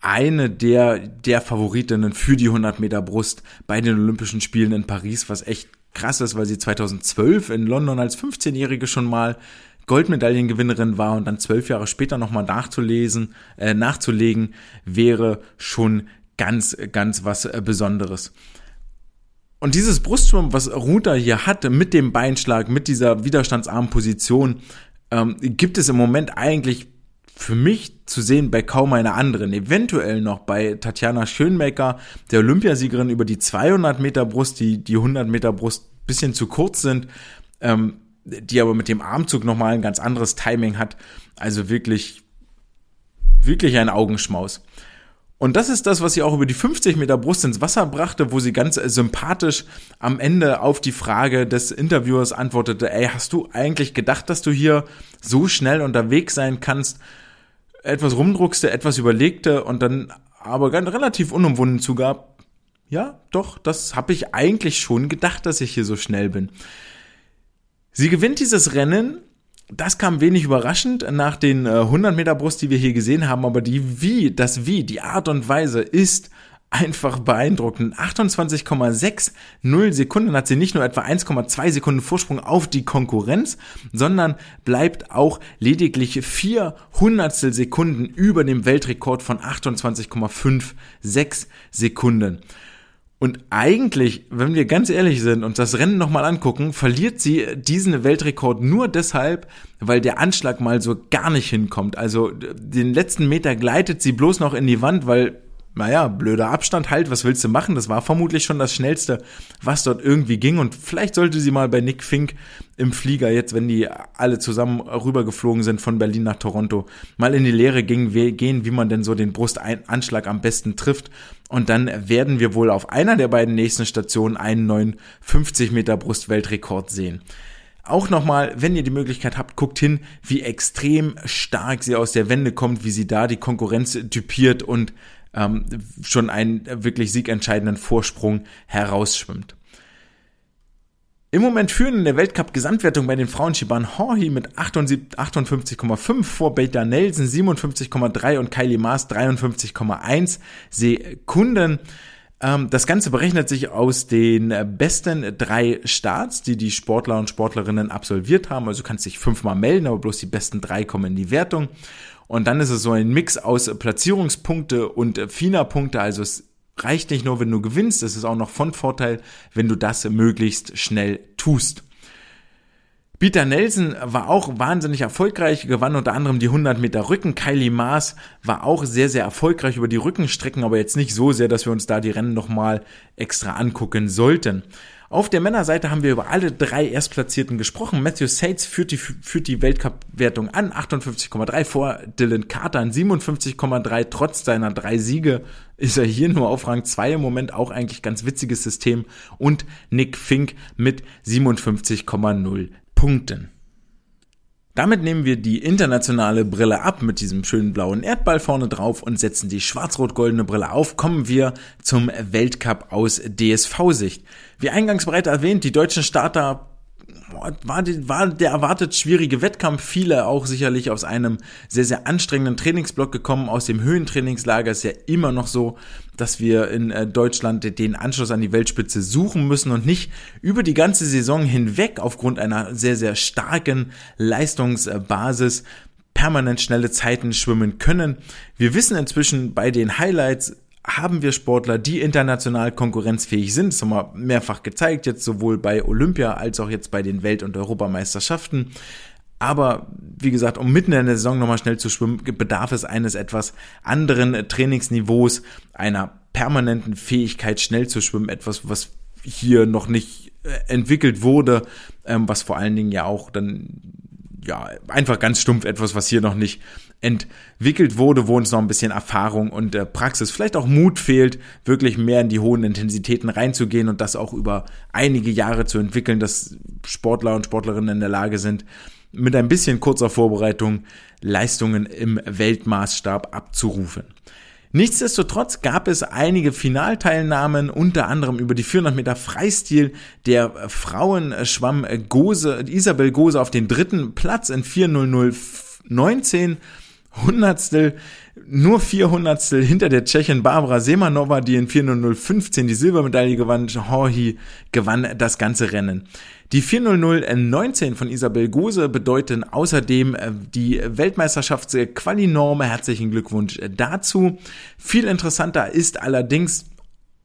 eine der, der Favoritinnen für die 100 Meter Brust bei den Olympischen Spielen in Paris, was echt krass ist, weil sie 2012 in London als 15-Jährige schon mal Goldmedaillengewinnerin war und dann zwölf Jahre später nochmal nachzulesen, äh, nachzulegen, wäre schon ganz, ganz was äh, Besonderes. Und dieses Brustschwimmen, was Ruta hier hatte, mit dem Beinschlag, mit dieser widerstandsarmen Position, ähm, gibt es im Moment eigentlich für mich zu sehen bei kaum einer anderen. Eventuell noch bei Tatjana Schönmecker, der Olympiasiegerin über die 200 Meter Brust, die die 100 Meter Brust bisschen zu kurz sind. Ähm, die aber mit dem Armzug nochmal ein ganz anderes Timing hat. Also wirklich, wirklich ein Augenschmaus. Und das ist das, was sie auch über die 50 Meter Brust ins Wasser brachte, wo sie ganz sympathisch am Ende auf die Frage des Interviewers antwortete, ey, hast du eigentlich gedacht, dass du hier so schnell unterwegs sein kannst? Etwas rumdruckste, etwas überlegte und dann aber ganz relativ unumwunden zugab, ja, doch, das habe ich eigentlich schon gedacht, dass ich hier so schnell bin. Sie gewinnt dieses Rennen. Das kam wenig überraschend nach den 100 äh, Meter Brust, die wir hier gesehen haben, aber die Wie, das Wie, die Art und Weise ist einfach beeindruckend. 28,60 Sekunden hat sie nicht nur etwa 1,2 Sekunden Vorsprung auf die Konkurrenz, sondern bleibt auch lediglich vier Hundertstel Sekunden über dem Weltrekord von 28,56 Sekunden. Und eigentlich, wenn wir ganz ehrlich sind und das Rennen nochmal angucken, verliert sie diesen Weltrekord nur deshalb, weil der Anschlag mal so gar nicht hinkommt. Also den letzten Meter gleitet sie bloß noch in die Wand, weil naja, blöder Abstand halt, was willst du machen? Das war vermutlich schon das Schnellste, was dort irgendwie ging. Und vielleicht sollte sie mal bei Nick Fink im Flieger, jetzt wenn die alle zusammen rübergeflogen sind von Berlin nach Toronto, mal in die Lehre gehen, wie man denn so den Brustanschlag am besten trifft. Und dann werden wir wohl auf einer der beiden nächsten Stationen einen neuen 50 Meter Brustweltrekord sehen auch nochmal, wenn ihr die Möglichkeit habt, guckt hin, wie extrem stark sie aus der Wende kommt, wie sie da die Konkurrenz typiert und ähm, schon einen wirklich siegentscheidenden Vorsprung herausschwimmt. Im Moment führen in der Weltcup-Gesamtwertung bei den Frauen Shiban Horhi mit 58,5 vor Beta Nelson 57,3 und Kylie Maas 53,1 Sekunden. Ähm, das Ganze berechnet sich aus den besten drei Starts, die die Sportler und Sportlerinnen absolviert haben. Also kannst dich fünfmal melden, aber bloß die besten drei kommen in die Wertung. Und dann ist es so ein Mix aus Platzierungspunkte und FINA-Punkte. Also es reicht nicht nur, wenn du gewinnst, es ist auch noch von Vorteil, wenn du das möglichst schnell tust. Peter Nelson war auch wahnsinnig erfolgreich, gewann unter anderem die 100 Meter Rücken. Kylie Maas war auch sehr, sehr erfolgreich über die Rückenstrecken, aber jetzt nicht so sehr, dass wir uns da die Rennen nochmal extra angucken sollten. Auf der Männerseite haben wir über alle drei Erstplatzierten gesprochen. Matthew Sates führt die, führt die Weltcup-Wertung an, 58,3 vor Dylan Carter an 57,3. Trotz seiner drei Siege ist er hier nur auf Rang 2 im Moment auch eigentlich ganz witziges System. Und Nick Fink mit 57,0 Punkten. Damit nehmen wir die internationale Brille ab mit diesem schönen blauen Erdball vorne drauf und setzen die schwarz-rot-goldene Brille auf. Kommen wir zum Weltcup aus DSV-Sicht. Wie eingangs bereits erwähnt, die deutschen Starter war, die, war der erwartet schwierige Wettkampf. Viele auch sicherlich aus einem sehr, sehr anstrengenden Trainingsblock gekommen. Aus dem Höhentrainingslager ist ja immer noch so, dass wir in äh, Deutschland den Anschluss an die Weltspitze suchen müssen und nicht über die ganze Saison hinweg aufgrund einer sehr, sehr starken Leistungsbasis permanent schnelle Zeiten schwimmen können. Wir wissen inzwischen bei den Highlights, haben wir Sportler, die international konkurrenzfähig sind. Das haben wir mehrfach gezeigt, jetzt sowohl bei Olympia als auch jetzt bei den Welt- und Europameisterschaften. Aber wie gesagt, um mitten in der Saison nochmal schnell zu schwimmen, bedarf es eines etwas anderen Trainingsniveaus, einer permanenten Fähigkeit, schnell zu schwimmen, etwas, was hier noch nicht äh, entwickelt wurde, ähm, was vor allen Dingen ja auch dann ja, einfach ganz stumpf etwas, was hier noch nicht entwickelt wurde, wo uns noch ein bisschen Erfahrung und äh, Praxis, vielleicht auch Mut fehlt, wirklich mehr in die hohen Intensitäten reinzugehen und das auch über einige Jahre zu entwickeln, dass Sportler und Sportlerinnen in der Lage sind, mit ein bisschen kurzer Vorbereitung Leistungen im Weltmaßstab abzurufen. Nichtsdestotrotz gab es einige Finalteilnahmen, unter anderem über die 400 Meter Freistil. Der Frauen schwamm Gose, Isabel Gose auf den dritten Platz in 4.0019 Hundertstel, nur vier Hundertstel hinter der Tschechin Barbara Semanova, die in 4.0015 die Silbermedaille gewann. Horhi gewann das ganze Rennen. Die 4.0019 von Isabel Gose bedeuten außerdem äh, die Weltmeisterschaftsqualinorme. Herzlichen Glückwunsch dazu. Viel interessanter ist allerdings,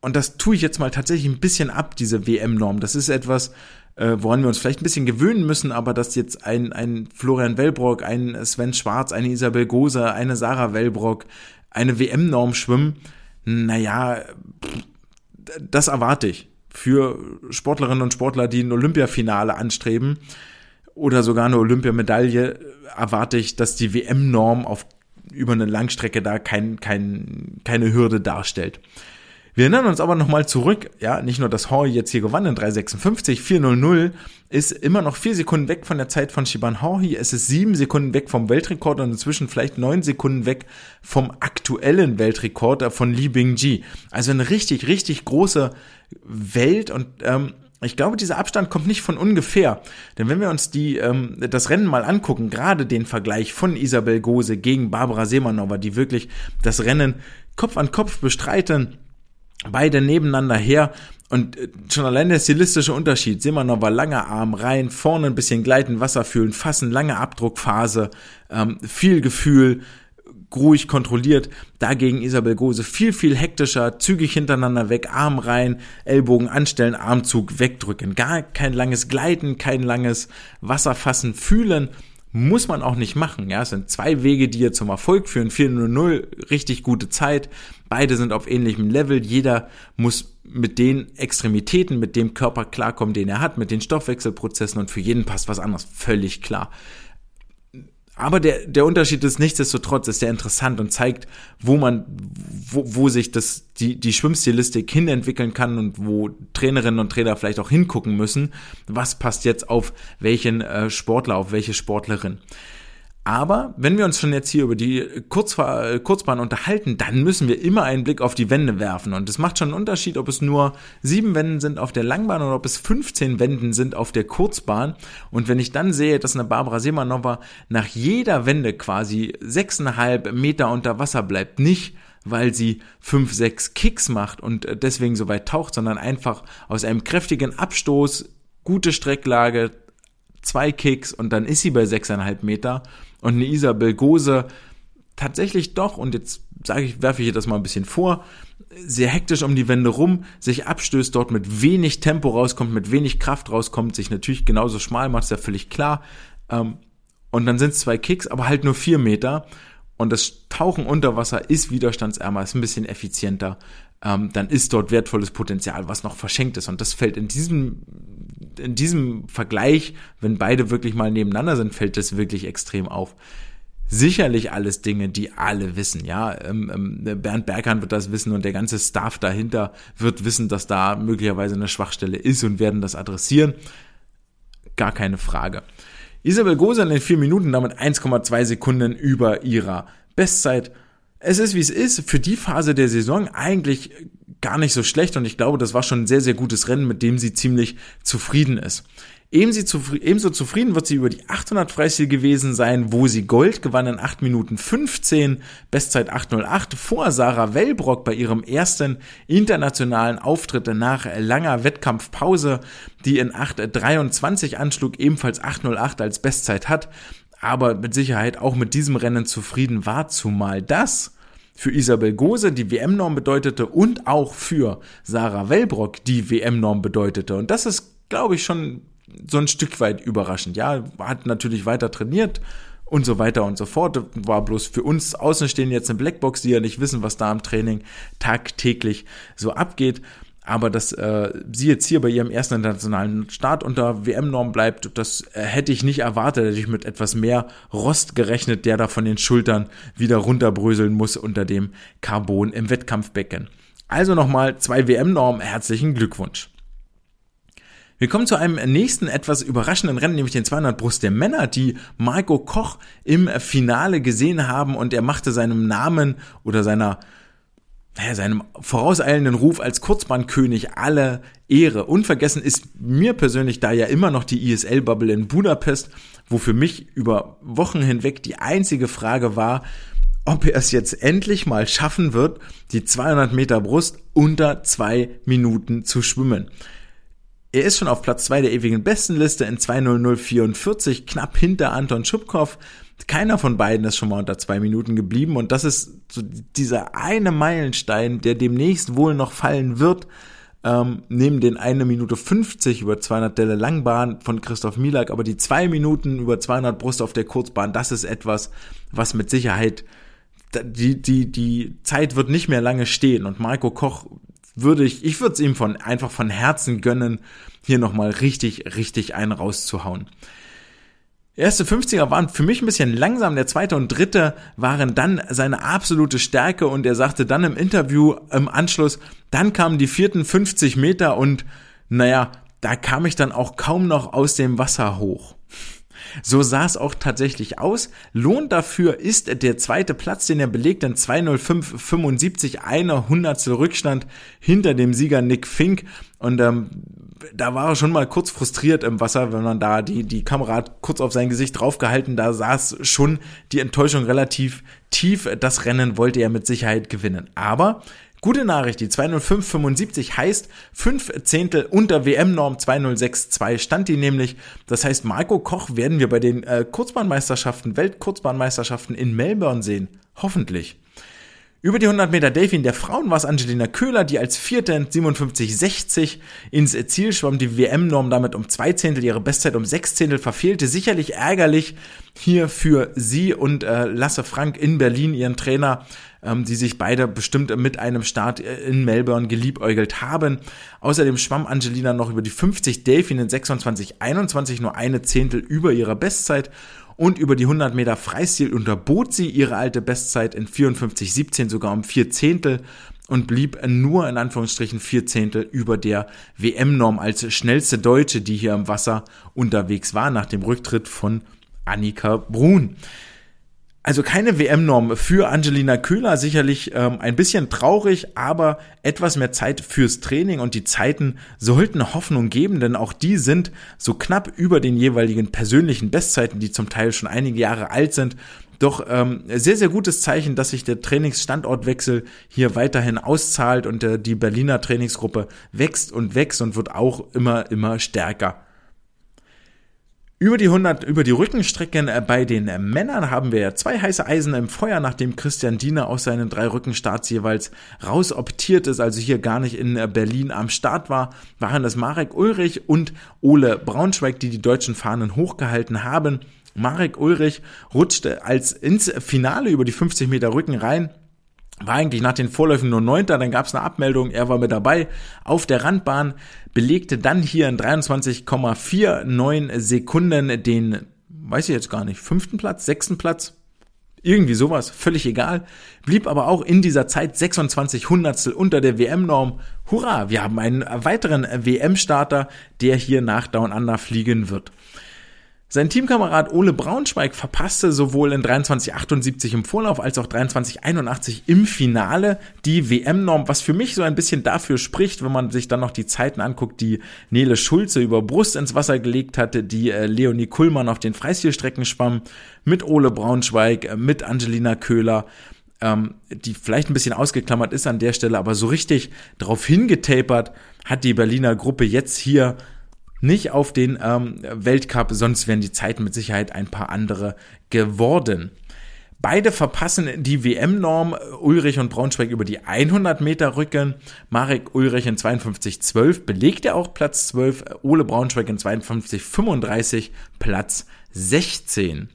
und das tue ich jetzt mal tatsächlich ein bisschen ab, diese WM-Norm. Das ist etwas, äh, woran wir uns vielleicht ein bisschen gewöhnen müssen, aber dass jetzt ein, ein Florian Wellbrock, ein Sven Schwarz, eine Isabel Gose, eine Sarah Wellbrock eine WM-Norm schwimmen, naja, das erwarte ich für Sportlerinnen und Sportler, die ein Olympiafinale anstreben oder sogar eine Olympiamedaille, erwarte ich, dass die WM-Norm auf über eine Langstrecke da kein, kein, keine Hürde darstellt. Wir erinnern uns aber nochmal zurück, ja, nicht nur, dass Hall jetzt hier gewann in 356, 400 ist immer noch vier Sekunden weg von der Zeit von Shiban Horhi, es ist sieben Sekunden weg vom Weltrekord und inzwischen vielleicht neun Sekunden weg vom aktuellen Weltrekord von Li Bingji. Also eine richtig, richtig große Welt und ähm, ich glaube, dieser Abstand kommt nicht von ungefähr. Denn wenn wir uns die, ähm, das Rennen mal angucken, gerade den Vergleich von Isabel Gose gegen Barbara Semanova, die wirklich das Rennen Kopf an Kopf bestreiten, beide nebeneinander her und äh, schon allein der stilistische Unterschied, Simonov war langer Arm rein, vorne ein bisschen gleiten, Wasser fühlen, fassen, lange Abdruckphase, ähm, viel Gefühl, ruhig kontrolliert. Dagegen Isabel Gose viel, viel hektischer, zügig hintereinander weg, Arm rein, Ellbogen anstellen, Armzug wegdrücken. Gar kein langes Gleiten, kein langes Wasser fassen, fühlen, muss man auch nicht machen. Ja, es sind zwei Wege, die ihr zum Erfolg führen. 4-0, richtig gute Zeit. Beide sind auf ähnlichem Level. Jeder muss mit den Extremitäten, mit dem Körper klarkommen, den er hat, mit den Stoffwechselprozessen und für jeden passt was anderes. Völlig klar. Aber der, der Unterschied ist nichtsdestotrotz, ist sehr interessant und zeigt, wo man, wo, wo sich das, die, die Schwimmstilistik hinentwickeln kann und wo Trainerinnen und Trainer vielleicht auch hingucken müssen, was passt jetzt auf welchen äh, Sportler, auf welche Sportlerin. Aber wenn wir uns schon jetzt hier über die Kurzfahr Kurzbahn unterhalten, dann müssen wir immer einen Blick auf die Wände werfen. Und es macht schon einen Unterschied, ob es nur sieben Wänden sind auf der Langbahn oder ob es 15 Wänden sind auf der Kurzbahn. Und wenn ich dann sehe, dass eine Barbara Semanova nach jeder Wende quasi sechseinhalb Meter unter Wasser bleibt, nicht weil sie fünf, sechs Kicks macht und deswegen so weit taucht, sondern einfach aus einem kräftigen Abstoß, gute Strecklage, zwei Kicks und dann ist sie bei sechseinhalb Meter und eine Isabel Gose tatsächlich doch, und jetzt sage ich, werfe ich ihr das mal ein bisschen vor, sehr hektisch um die Wände rum, sich abstößt, dort mit wenig Tempo rauskommt, mit wenig Kraft rauskommt, sich natürlich genauso schmal macht, ist ja völlig klar. Ähm, und dann sind es zwei Kicks, aber halt nur vier Meter. Und das Tauchen unter Wasser ist widerstandsärmer, ist ein bisschen effizienter. Ähm, dann ist dort wertvolles Potenzial, was noch verschenkt ist. Und das fällt in diesem in diesem Vergleich, wenn beide wirklich mal nebeneinander sind, fällt das wirklich extrem auf. Sicherlich alles Dinge, die alle wissen, ja. Ähm, ähm, Bernd Berghahn wird das wissen und der ganze Staff dahinter wird wissen, dass da möglicherweise eine Schwachstelle ist und werden das adressieren. Gar keine Frage. Isabel Gose in vier Minuten damit 1,2 Sekunden über ihrer Bestzeit. Es ist wie es ist. Für die Phase der Saison eigentlich gar nicht so schlecht und ich glaube, das war schon ein sehr, sehr gutes Rennen, mit dem sie ziemlich zufrieden ist. Ebenso zufrieden wird sie über die 800 Freistil gewesen sein, wo sie Gold gewann in 8 Minuten 15, Bestzeit 808, vor Sarah Wellbrock bei ihrem ersten internationalen Auftritt nach langer Wettkampfpause, die in 823 anschlug, ebenfalls 808 als Bestzeit hat, aber mit Sicherheit auch mit diesem Rennen zufrieden war, zumal das für Isabel Gose die WM-Norm bedeutete und auch für Sarah Wellbrock die WM-Norm bedeutete. Und das ist, glaube ich, schon so ein Stück weit überraschend. Ja, hat natürlich weiter trainiert und so weiter und so fort. War bloß für uns Außenstehende jetzt eine Blackbox, die ja nicht wissen, was da im Training tagtäglich so abgeht. Aber dass äh, sie jetzt hier bei ihrem ersten internationalen Start unter WM-Norm bleibt, das äh, hätte ich nicht erwartet. Hätte ich mit etwas mehr Rost gerechnet, der da von den Schultern wieder runterbröseln muss unter dem Carbon im Wettkampfbecken. Also nochmal zwei WM-Normen. Herzlichen Glückwunsch. Wir kommen zu einem nächsten etwas überraschenden Rennen, nämlich den 200 Brust der Männer, die Marco Koch im Finale gesehen haben und er machte seinem Namen oder seiner naja, seinem vorauseilenden Ruf als Kurzbahnkönig alle Ehre. Unvergessen ist mir persönlich da ja immer noch die ISL-Bubble in Budapest, wo für mich über Wochen hinweg die einzige Frage war, ob er es jetzt endlich mal schaffen wird, die 200 Meter Brust unter zwei Minuten zu schwimmen. Er ist schon auf Platz zwei der ewigen Bestenliste in 2.0044, knapp hinter Anton Schubkow. Keiner von beiden ist schon mal unter zwei Minuten geblieben und das ist so dieser eine Meilenstein, der demnächst wohl noch fallen wird. Ähm, neben den eine Minute 50 über 200 Delle Langbahn von Christoph Milak, aber die zwei Minuten über 200 Brust auf der Kurzbahn, das ist etwas, was mit Sicherheit die, die, die Zeit wird nicht mehr lange stehen und Marco Koch würde ich, ich würde es ihm von, einfach von Herzen gönnen, hier nochmal richtig, richtig einen rauszuhauen. Erste 50er waren für mich ein bisschen langsam, der zweite und dritte waren dann seine absolute Stärke und er sagte dann im Interview im Anschluss, dann kamen die vierten 50 Meter und naja, da kam ich dann auch kaum noch aus dem Wasser hoch. So sah es auch tatsächlich aus. Lohn dafür ist der zweite Platz, den er belegt in 205,75, eine Hundertstel Rückstand hinter dem Sieger Nick Fink. Und ähm, da war er schon mal kurz frustriert im Wasser, wenn man da die, die Kamera kurz auf sein Gesicht draufgehalten, da saß schon die Enttäuschung relativ tief. Das Rennen wollte er mit Sicherheit gewinnen. Aber Gute Nachricht, die 20575 heißt 5 Zehntel unter WM-Norm 2062 stand die nämlich. Das heißt, Marco Koch werden wir bei den äh, Kurzbahnmeisterschaften, Weltkurzbahnmeisterschaften in Melbourne sehen. Hoffentlich. Über die 100 Meter Delfin der Frauen war es Angelina Köhler, die als Vierte 57,60 ins Ziel schwamm. Die WM-Norm damit um zwei Zehntel, ihre Bestzeit um sechs Zehntel verfehlte. Sicherlich ärgerlich hier für sie und äh, Lasse Frank in Berlin, ihren Trainer, ähm, die sich beide bestimmt mit einem Start äh, in Melbourne geliebäugelt haben. Außerdem schwamm Angelina noch über die 50 Delfin in 26,21 nur eine Zehntel über ihrer Bestzeit und über die 100 Meter Freistil unterbot sie ihre alte Bestzeit in 54,17 sogar um vier Zehntel und blieb nur in Anführungsstrichen vier Zehntel über der WM-Norm als schnellste Deutsche, die hier im Wasser unterwegs war, nach dem Rücktritt von Annika Brun. Also keine WM-Norm für Angelina Köhler, sicherlich ähm, ein bisschen traurig, aber etwas mehr Zeit fürs Training und die Zeiten sollten Hoffnung geben, denn auch die sind so knapp über den jeweiligen persönlichen Bestzeiten, die zum Teil schon einige Jahre alt sind. Doch ähm, sehr, sehr gutes Zeichen, dass sich der Trainingsstandortwechsel hier weiterhin auszahlt und äh, die Berliner Trainingsgruppe wächst und wächst und wird auch immer, immer stärker. Über die 100, über die Rückenstrecken äh, bei den äh, Männern haben wir zwei heiße Eisen im Feuer, nachdem Christian Diener aus seinen drei Rückenstarts jeweils rausoptiert ist, also hier gar nicht in äh, Berlin am Start war, waren das Marek Ulrich und Ole Braunschweig, die die deutschen Fahnen hochgehalten haben. Marek Ulrich rutschte als ins Finale über die 50 Meter Rücken rein, war eigentlich nach den Vorläufen nur Neunter, dann gab es eine Abmeldung, er war mit dabei auf der Randbahn, belegte dann hier in 23,49 Sekunden den, weiß ich jetzt gar nicht, fünften Platz, sechsten Platz, irgendwie sowas, völlig egal, blieb aber auch in dieser Zeit 26 Hundertstel unter der WM-Norm. Hurra, wir haben einen weiteren WM-Starter, der hier nach Down Under fliegen wird. Sein Teamkamerad Ole Braunschweig verpasste sowohl in 2378 im Vorlauf als auch 2381 im Finale die WM-Norm, was für mich so ein bisschen dafür spricht, wenn man sich dann noch die Zeiten anguckt, die Nele Schulze über Brust ins Wasser gelegt hatte, die äh, Leonie Kuhlmann auf den Freistilstrecken schwamm, mit Ole Braunschweig, äh, mit Angelina Köhler ähm, die vielleicht ein bisschen ausgeklammert ist an der Stelle, aber so richtig drauf hingetapert hat die Berliner Gruppe jetzt hier nicht auf den ähm, Weltcup, sonst wären die Zeiten mit Sicherheit ein paar andere geworden. Beide verpassen die WM-Norm. Ulrich und Braunschweig über die 100 Meter Rücken. Marek Ulrich in 52,12 belegt er auch Platz 12. Ole Braunschweig in 52,35 Platz 16.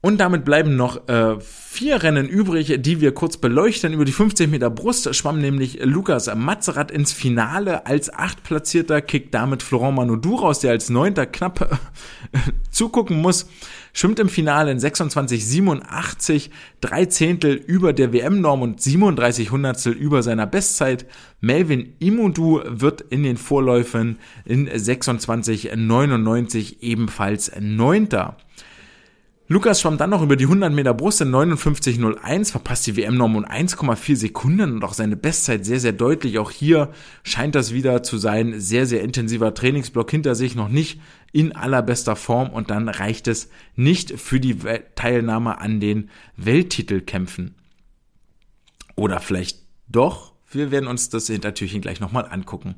Und damit bleiben noch äh, vier Rennen übrig, die wir kurz beleuchten. Über die 50 Meter Brust schwamm nämlich Lukas Mazerat ins Finale als achtplatzierter, kickt damit Florent Manodou raus, der als neunter knapp äh, zugucken muss. Schwimmt im Finale in 26,87, drei Zehntel über der WM-Norm und 37 Hundertstel über seiner Bestzeit. Melvin Imudu wird in den Vorläufen in 26,99 ebenfalls Neunter. Lukas schwamm dann noch über die 100 Meter Brust in 59,01, verpasst die WM-Norm um 1,4 Sekunden und auch seine Bestzeit sehr, sehr deutlich. Auch hier scheint das wieder zu sein. Sehr, sehr intensiver Trainingsblock hinter sich, noch nicht in allerbester Form und dann reicht es nicht für die Teilnahme an den Welttitelkämpfen. Oder vielleicht doch? Wir werden uns das Hintertürchen gleich nochmal angucken.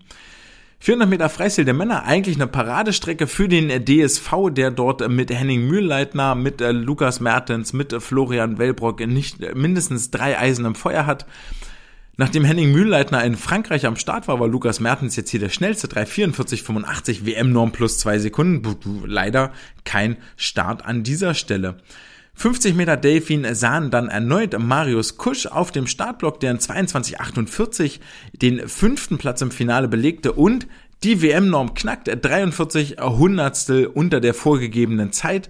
400 Meter Freistil der Männer, eigentlich eine Paradestrecke für den DSV, der dort mit Henning Mühlleitner, mit äh, Lukas Mertens, mit äh, Florian Wellbrock nicht äh, mindestens drei Eisen im Feuer hat. Nachdem Henning Mühlleitner in Frankreich am Start war, war Lukas Mertens jetzt hier der schnellste, 3,44,85 WM-Norm plus zwei Sekunden. Leider kein Start an dieser Stelle. 50 Meter Delfin sahen dann erneut Marius Kusch auf dem Startblock, der in 22,48 den fünften Platz im Finale belegte und die WM-Norm knackt 43 Hundertstel unter der vorgegebenen Zeit.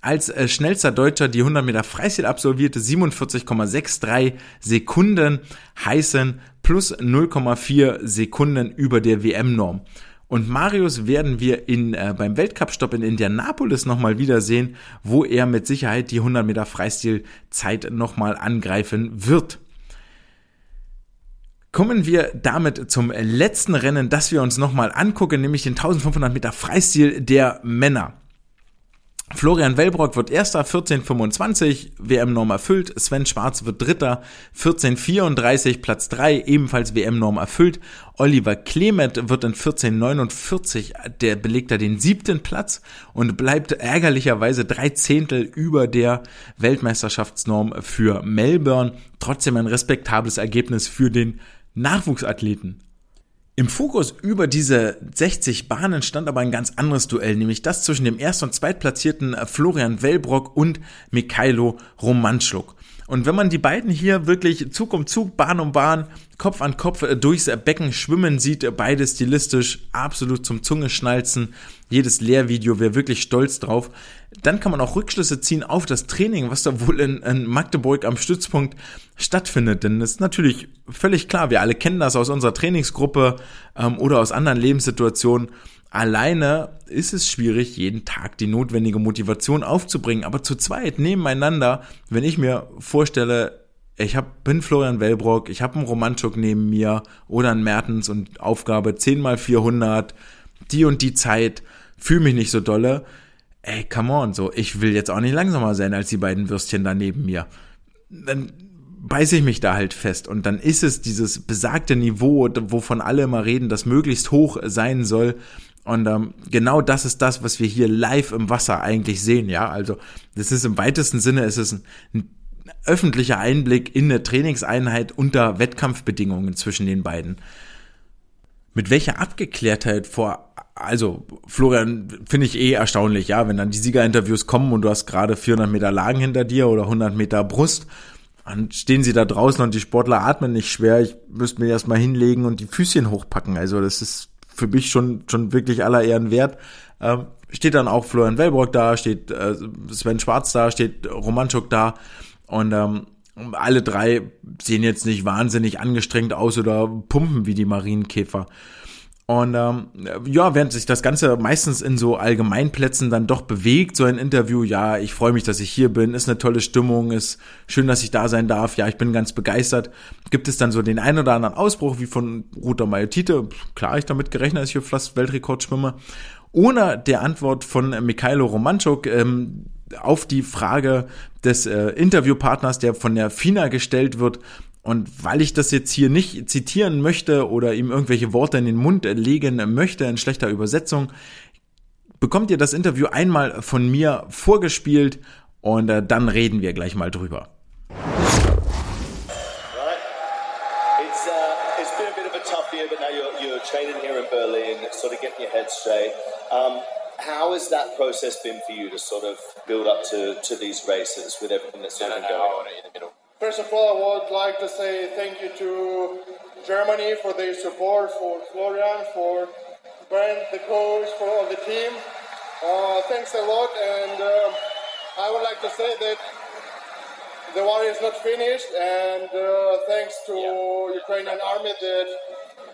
Als äh, schnellster Deutscher die 100 Meter Freistil absolvierte, 47,63 Sekunden heißen plus 0,4 Sekunden über der WM-Norm. Und Marius werden wir in, äh, beim Weltcup-Stopp in Indianapolis nochmal wiedersehen, wo er mit Sicherheit die 100 Meter Freistilzeit nochmal angreifen wird. Kommen wir damit zum letzten Rennen, das wir uns nochmal angucken, nämlich den 1500 Meter Freistil der Männer. Florian Wellbrock wird erster, 14,25, WM-Norm erfüllt. Sven Schwarz wird dritter, 14,34, Platz drei, ebenfalls WM-Norm erfüllt. Oliver Clement wird in 14,49, der belegt er den siebten Platz und bleibt ärgerlicherweise drei Zehntel über der Weltmeisterschaftsnorm für Melbourne. Trotzdem ein respektables Ergebnis für den Nachwuchsathleten. Im Fokus über diese 60 Bahnen stand aber ein ganz anderes Duell, nämlich das zwischen dem erst- und zweitplatzierten Florian Wellbrock und Mikhailo Romanschuk. Und wenn man die beiden hier wirklich Zug um Zug, Bahn um Bahn, Kopf an Kopf durchs Becken schwimmen sieht, beide stilistisch absolut zum Zungeschnalzen. Jedes Lehrvideo wäre wirklich stolz drauf. Dann kann man auch Rückschlüsse ziehen auf das Training, was da wohl in, in Magdeburg am Stützpunkt stattfindet. Denn es ist natürlich völlig klar, wir alle kennen das aus unserer Trainingsgruppe ähm, oder aus anderen Lebenssituationen. Alleine ist es schwierig, jeden Tag die notwendige Motivation aufzubringen, aber zu zweit nebeneinander, wenn ich mir vorstelle, ich hab, bin Florian Wellbrock, ich habe einen Romanchuk neben mir oder einen Mertens und Aufgabe 10 mal 400, die und die Zeit, fühle mich nicht so dolle. Ey, come on, so, ich will jetzt auch nicht langsamer sein als die beiden Würstchen da neben mir. Dann beiße ich mich da halt fest und dann ist es dieses besagte Niveau, wovon alle immer reden, das möglichst hoch sein soll. Und ähm, genau das ist das, was wir hier live im Wasser eigentlich sehen, ja. Also das ist im weitesten Sinne, es ist ein, ein öffentlicher Einblick in eine Trainingseinheit unter Wettkampfbedingungen zwischen den beiden. Mit welcher Abgeklärtheit vor, also Florian finde ich eh erstaunlich, ja, wenn dann die Siegerinterviews kommen und du hast gerade 400 Meter Lagen hinter dir oder 100 Meter Brust, dann stehen sie da draußen und die Sportler atmen nicht schwer. Ich müsste mir erstmal hinlegen und die Füßchen hochpacken. Also das ist für mich schon, schon wirklich aller Ehren wert. Ähm, steht dann auch Florian Wellbrock da, steht äh, Sven Schwarz da, steht Romanchuk da und ähm, alle drei sehen jetzt nicht wahnsinnig angestrengt aus oder pumpen wie die Marienkäfer. Und ähm, ja, während sich das Ganze meistens in so Allgemeinplätzen dann doch bewegt, so ein Interview, ja, ich freue mich, dass ich hier bin, ist eine tolle Stimmung, ist schön, dass ich da sein darf, ja, ich bin ganz begeistert. Gibt es dann so den einen oder anderen Ausbruch, wie von Ruta Majotite, klar, ich damit gerechnet, dass ich hier fast Weltrekord schwimme, ohne der Antwort von Mikhailo Romanchuk, ähm, auf die Frage des äh, Interviewpartners, der von der FINA gestellt wird, und weil ich das jetzt hier nicht zitieren möchte oder ihm irgendwelche Worte in den Mund legen möchte in schlechter Übersetzung, bekommt ihr das Interview einmal von mir vorgespielt und äh, dann reden wir gleich mal drüber. How has that process been for you to sort of build up to, to these races with everything that's sort of been going on? in the middle? First of all, I would like to say thank you to Germany for their support, for Florian, for Bernd, the coach, for all the team. Uh, thanks a lot, and uh, I would like to say that the war is not finished, and uh, thanks to yeah. Ukrainian army that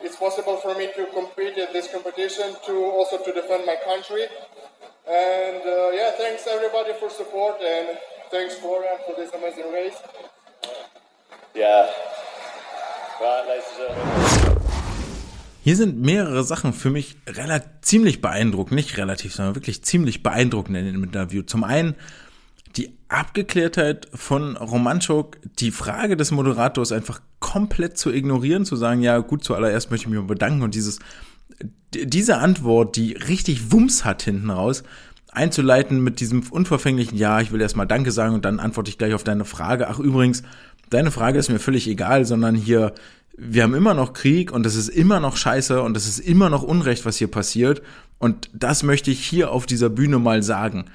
it's possible for me to compete in this competition, to also to defend my country. And uh, yeah, thanks everybody for support, and thanks Florian for this amazing race. Ja. Hier sind mehrere Sachen für mich relativ, ziemlich beeindruckend, nicht relativ, sondern wirklich ziemlich beeindruckend in dem Interview. Zum einen die Abgeklärtheit von Romanchuk, die Frage des Moderators einfach komplett zu ignorieren, zu sagen, ja gut, zuallererst möchte ich mich bedanken und dieses, diese Antwort, die richtig Wumms hat hinten raus, einzuleiten mit diesem unverfänglichen, ja, ich will erstmal Danke sagen und dann antworte ich gleich auf deine Frage. Ach übrigens, deine Frage ist mir völlig egal, sondern hier, wir haben immer noch Krieg und es ist immer noch scheiße und es ist immer noch Unrecht, was hier passiert. Und das möchte ich hier auf dieser Bühne mal sagen.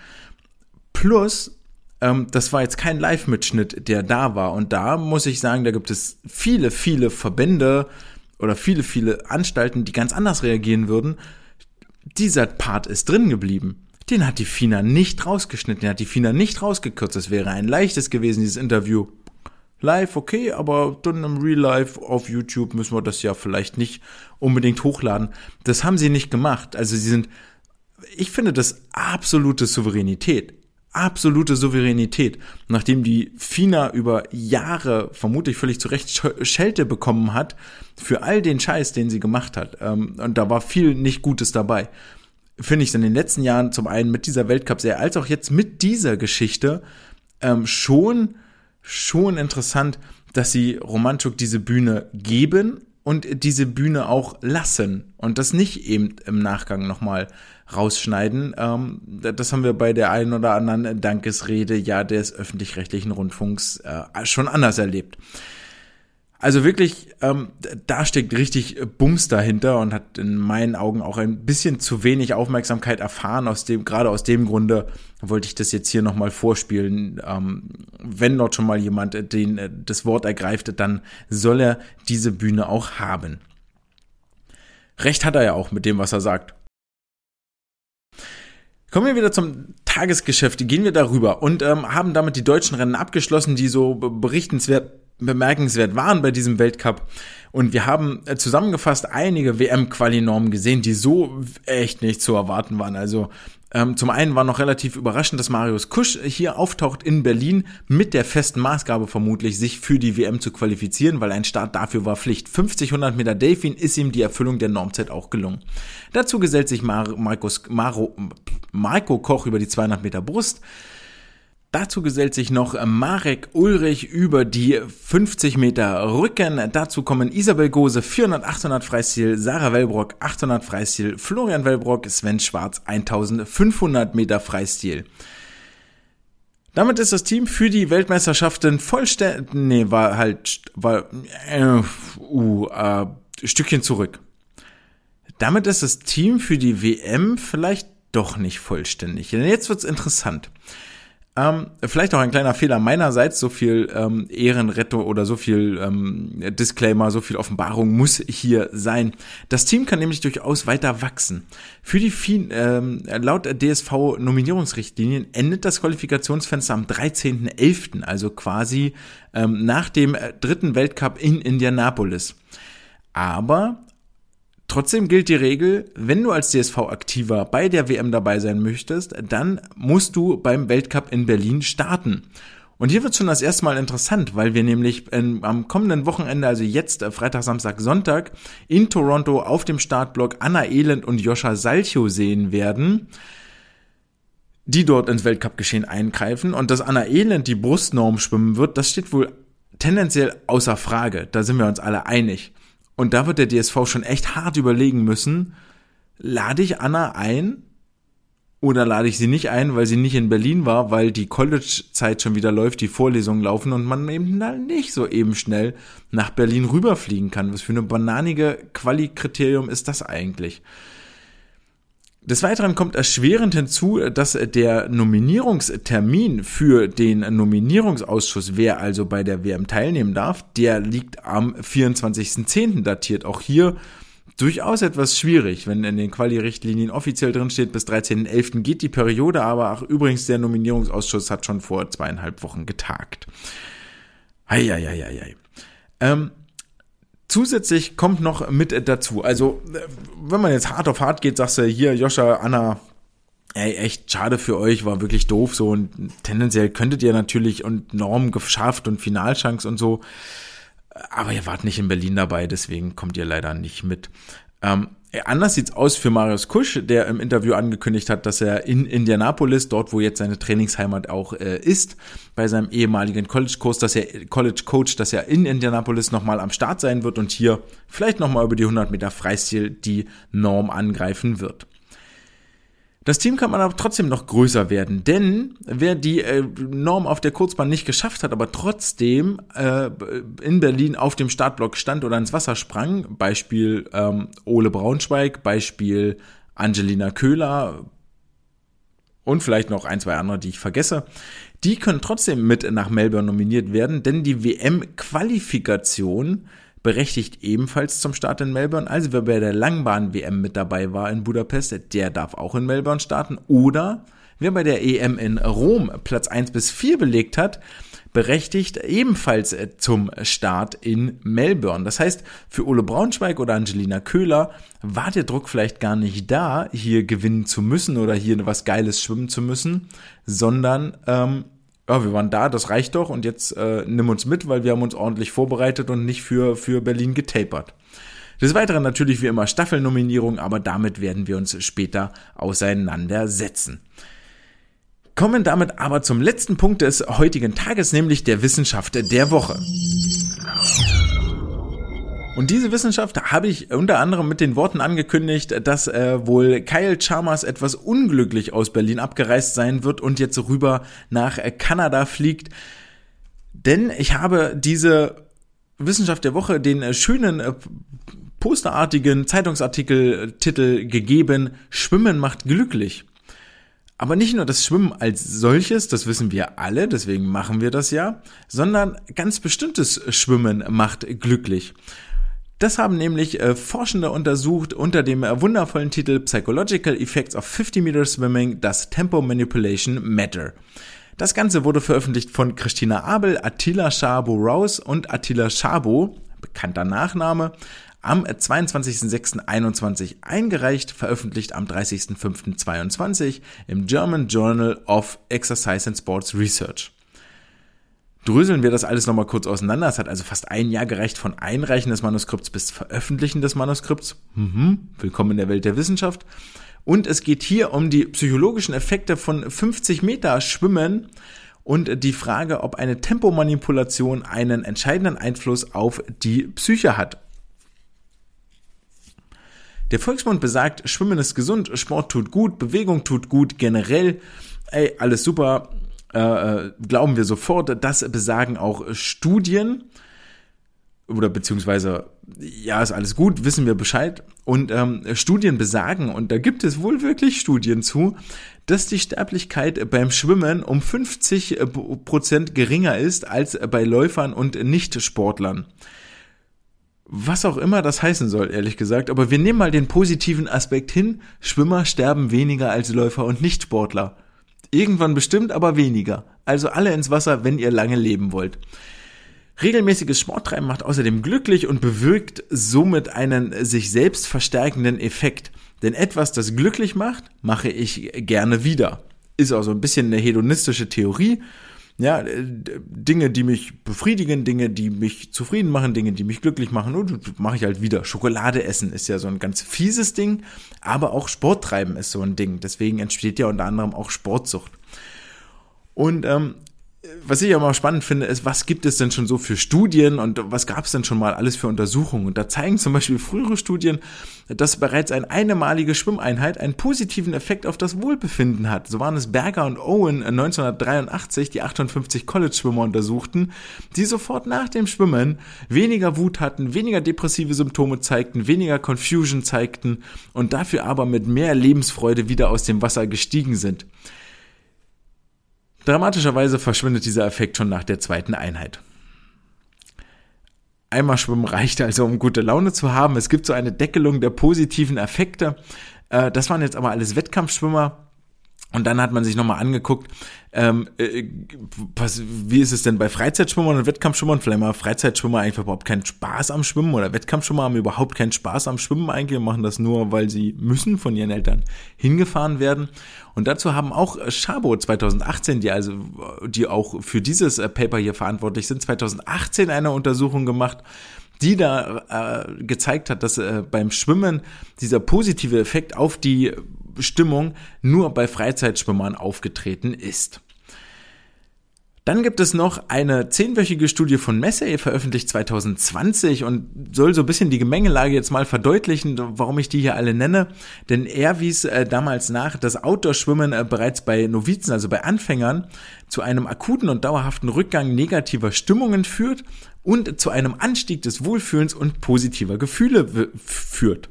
Plus, ähm, das war jetzt kein Live-Mitschnitt, der da war. Und da muss ich sagen, da gibt es viele, viele Verbände oder viele, viele Anstalten, die ganz anders reagieren würden. Dieser Part ist drin geblieben. Den hat die FINA nicht rausgeschnitten, den hat die FINA nicht rausgekürzt. Es wäre ein leichtes gewesen, dieses Interview live, okay, aber dann im Real Life auf YouTube müssen wir das ja vielleicht nicht unbedingt hochladen. Das haben sie nicht gemacht. Also sie sind, ich finde das absolute Souveränität. Absolute Souveränität. Nachdem die FINA über Jahre vermutlich völlig zu Recht Schelte bekommen hat für all den Scheiß, den sie gemacht hat. Ähm, und da war viel nicht Gutes dabei. Finde ich in den letzten Jahren zum einen mit dieser Weltcup-Serie als auch jetzt mit dieser Geschichte ähm, schon schon interessant, dass sie Romanchuk diese Bühne geben und diese Bühne auch lassen und das nicht eben im Nachgang nochmal rausschneiden. Ähm, das haben wir bei der einen oder anderen Dankesrede ja des öffentlich-rechtlichen Rundfunks äh, schon anders erlebt. Also wirklich, ähm, da steckt richtig Bums dahinter und hat in meinen Augen auch ein bisschen zu wenig Aufmerksamkeit erfahren. Aus dem, gerade aus dem Grunde wollte ich das jetzt hier nochmal vorspielen. Ähm, wenn dort schon mal jemand den, äh, das Wort ergreift, dann soll er diese Bühne auch haben. Recht hat er ja auch mit dem, was er sagt. Kommen wir wieder zum Tagesgeschäft, gehen wir darüber und ähm, haben damit die deutschen Rennen abgeschlossen, die so berichtenswert bemerkenswert waren bei diesem Weltcup. Und wir haben äh, zusammengefasst einige WM-Quali-Normen gesehen, die so echt nicht zu erwarten waren. Also ähm, zum einen war noch relativ überraschend, dass Marius Kusch hier auftaucht in Berlin mit der festen Maßgabe vermutlich, sich für die WM zu qualifizieren, weil ein Start dafür war Pflicht. 50, 100 Meter Delfin ist ihm die Erfüllung der Normzeit auch gelungen. Dazu gesellt sich Mar Markus, Maro, Marco Koch über die 200 Meter Brust. Dazu gesellt sich noch Marek Ulrich über die 50 Meter Rücken. Dazu kommen Isabel Gose 400, 800 Freistil, Sarah Wellbrock 800 Freistil, Florian Wellbrock, Sven Schwarz 1500 Meter Freistil. Damit ist das Team für die Weltmeisterschaften vollständig, nee, war halt, war, äh, uh, äh, Stückchen zurück. Damit ist das Team für die WM vielleicht doch nicht vollständig. Denn jetzt wird's interessant. Ähm, vielleicht auch ein kleiner Fehler meinerseits, so viel ähm, Ehrenrettung oder so viel ähm, Disclaimer, so viel Offenbarung muss hier sein. Das Team kann nämlich durchaus weiter wachsen. Für die FIN, ähm, laut DSV-Nominierungsrichtlinien endet das Qualifikationsfenster am 13.11., also quasi ähm, nach dem dritten Weltcup in Indianapolis. Aber Trotzdem gilt die Regel, wenn du als DSV-Aktiver bei der WM dabei sein möchtest, dann musst du beim Weltcup in Berlin starten. Und hier wird schon das erste Mal interessant, weil wir nämlich in, am kommenden Wochenende, also jetzt äh, Freitag, Samstag, Sonntag, in Toronto auf dem Startblock Anna Elend und Joscha Salcho sehen werden die dort ins Weltcup-Geschehen eingreifen und dass Anna Elend die Brustnorm schwimmen wird, das steht wohl tendenziell außer Frage. Da sind wir uns alle einig. Und da wird der DSV schon echt hart überlegen müssen, lade ich Anna ein oder lade ich sie nicht ein, weil sie nicht in Berlin war, weil die College-Zeit schon wieder läuft, die Vorlesungen laufen und man eben nicht so eben schnell nach Berlin rüberfliegen kann. Was für eine bananige Quali-Kriterium ist das eigentlich? Des Weiteren kommt erschwerend hinzu, dass der Nominierungstermin für den Nominierungsausschuss, wer also bei der WM teilnehmen darf, der liegt am 24.10. datiert. Auch hier durchaus etwas schwierig, wenn in den Quali-Richtlinien offiziell drin steht, bis 13.11. geht die Periode, aber ach, übrigens, der Nominierungsausschuss hat schon vor zweieinhalb Wochen getagt. Eieieiei. Ähm, Zusätzlich kommt noch mit dazu, also wenn man jetzt hart auf hart geht, sagst du hier, Joscha, Anna, ey, echt schade für euch, war wirklich doof so. Und tendenziell könntet ihr natürlich und Norm geschafft und Finalchance und so, aber ihr wart nicht in Berlin dabei, deswegen kommt ihr leider nicht mit. Ähm, Anders sieht's aus für Marius Kusch, der im Interview angekündigt hat, dass er in Indianapolis, dort wo jetzt seine Trainingsheimat auch äh, ist, bei seinem ehemaligen College-Kurs, dass er College Coach, dass er in Indianapolis nochmal am Start sein wird und hier vielleicht nochmal über die 100 Meter Freistil die Norm angreifen wird. Das Team kann man aber trotzdem noch größer werden, denn wer die äh, Norm auf der Kurzbahn nicht geschafft hat, aber trotzdem äh, in Berlin auf dem Startblock stand oder ins Wasser sprang, Beispiel ähm, Ole Braunschweig, Beispiel Angelina Köhler und vielleicht noch ein, zwei andere, die ich vergesse, die können trotzdem mit nach Melbourne nominiert werden, denn die WM-Qualifikation berechtigt ebenfalls zum Start in Melbourne. Also wer bei der Langbahn-WM mit dabei war in Budapest, der darf auch in Melbourne starten. Oder wer bei der EM in Rom Platz 1 bis 4 belegt hat, berechtigt ebenfalls äh, zum Start in Melbourne. Das heißt, für Ole Braunschweig oder Angelina Köhler war der Druck vielleicht gar nicht da, hier gewinnen zu müssen oder hier was Geiles schwimmen zu müssen, sondern ähm, ja, wir waren da, das reicht doch und jetzt äh, nimm uns mit, weil wir haben uns ordentlich vorbereitet und nicht für, für Berlin getapert. Des Weiteren natürlich wie immer Staffelnominierung, aber damit werden wir uns später auseinandersetzen. Kommen damit aber zum letzten Punkt des heutigen Tages, nämlich der Wissenschaft der Woche. Und diese Wissenschaft habe ich unter anderem mit den Worten angekündigt, dass äh, wohl Kyle Chalmers etwas unglücklich aus Berlin abgereist sein wird und jetzt rüber nach äh, Kanada fliegt. Denn ich habe diese Wissenschaft der Woche den äh, schönen äh, posterartigen Zeitungsartikel-Titel gegeben, Schwimmen macht glücklich. Aber nicht nur das Schwimmen als solches, das wissen wir alle, deswegen machen wir das ja, sondern ganz bestimmtes Schwimmen macht glücklich. Das haben nämlich äh, Forschende untersucht unter dem äh, wundervollen Titel Psychological Effects of 50 Meter Swimming, das Tempo Manipulation Matter. Das Ganze wurde veröffentlicht von Christina Abel, Attila Schabo Rouse und Attila Schabo, bekannter Nachname, am 22.06.21 eingereicht, veröffentlicht am 30.05.22 im German Journal of Exercise and Sports Research dröseln wir das alles nochmal kurz auseinander. Es hat also fast ein Jahr gereicht von Einreichen des Manuskripts bis Veröffentlichen des Manuskripts. Mhm. Willkommen in der Welt der Wissenschaft. Und es geht hier um die psychologischen Effekte von 50 Meter Schwimmen und die Frage, ob eine Tempomanipulation einen entscheidenden Einfluss auf die Psyche hat. Der Volksmund besagt, Schwimmen ist gesund, Sport tut gut, Bewegung tut gut, generell, ey, alles super, äh, äh, glauben wir sofort, das besagen auch Studien oder beziehungsweise ja, ist alles gut, wissen wir Bescheid. Und ähm, Studien besagen, und da gibt es wohl wirklich Studien zu, dass die Sterblichkeit beim Schwimmen um 50 Prozent geringer ist als bei Läufern und Nichtsportlern. Was auch immer das heißen soll, ehrlich gesagt. Aber wir nehmen mal den positiven Aspekt hin. Schwimmer sterben weniger als Läufer und Nichtsportler. Irgendwann bestimmt, aber weniger. Also alle ins Wasser, wenn ihr lange leben wollt. Regelmäßiges Sporttreiben macht außerdem glücklich und bewirkt somit einen sich selbst verstärkenden Effekt. Denn etwas, das glücklich macht, mache ich gerne wieder. Ist auch so ein bisschen eine hedonistische Theorie. Ja, äh, Dinge, die mich befriedigen, Dinge, die mich zufrieden machen, Dinge, die mich glücklich machen, und mache ich halt wieder. Schokolade essen ist ja so ein ganz fieses Ding, aber auch Sport treiben ist so ein Ding. Deswegen entsteht ja unter anderem auch Sportsucht. Und ähm, was ich aber spannend finde, ist, was gibt es denn schon so für Studien und was gab es denn schon mal alles für Untersuchungen? Und da zeigen zum Beispiel frühere Studien, dass bereits eine einmalige Schwimmeinheit einen positiven Effekt auf das Wohlbefinden hat. So waren es Berger und Owen 1983, die 58 College-Schwimmer untersuchten, die sofort nach dem Schwimmen weniger Wut hatten, weniger depressive Symptome zeigten, weniger Confusion zeigten und dafür aber mit mehr Lebensfreude wieder aus dem Wasser gestiegen sind. Dramatischerweise verschwindet dieser Effekt schon nach der zweiten Einheit. Einmal schwimmen reicht also, um gute Laune zu haben. Es gibt so eine Deckelung der positiven Effekte. Äh, das waren jetzt aber alles Wettkampfschwimmer. Und dann hat man sich nochmal angeguckt, ähm, äh, was, wie ist es denn bei Freizeitschwimmern und Wettkampfschwimmern? Vielleicht mal Freizeitschwimmer eigentlich überhaupt keinen Spaß am Schwimmen oder Wettkampfschwimmer haben überhaupt keinen Spaß am Schwimmen eigentlich und machen das nur, weil sie müssen von ihren Eltern hingefahren werden. Und dazu haben auch Schabo 2018, die also, die auch für dieses äh, Paper hier verantwortlich sind, 2018 eine Untersuchung gemacht, die da äh, gezeigt hat, dass äh, beim Schwimmen dieser positive Effekt auf die Stimmung nur bei Freizeitschwimmern aufgetreten ist. Dann gibt es noch eine zehnwöchige Studie von Messey, veröffentlicht 2020 und soll so ein bisschen die Gemengelage jetzt mal verdeutlichen, warum ich die hier alle nenne. Denn er wies äh, damals nach, dass Outdoor-Schwimmen äh, bereits bei Novizen, also bei Anfängern, zu einem akuten und dauerhaften Rückgang negativer Stimmungen führt und zu einem Anstieg des Wohlfühlens und positiver Gefühle führt.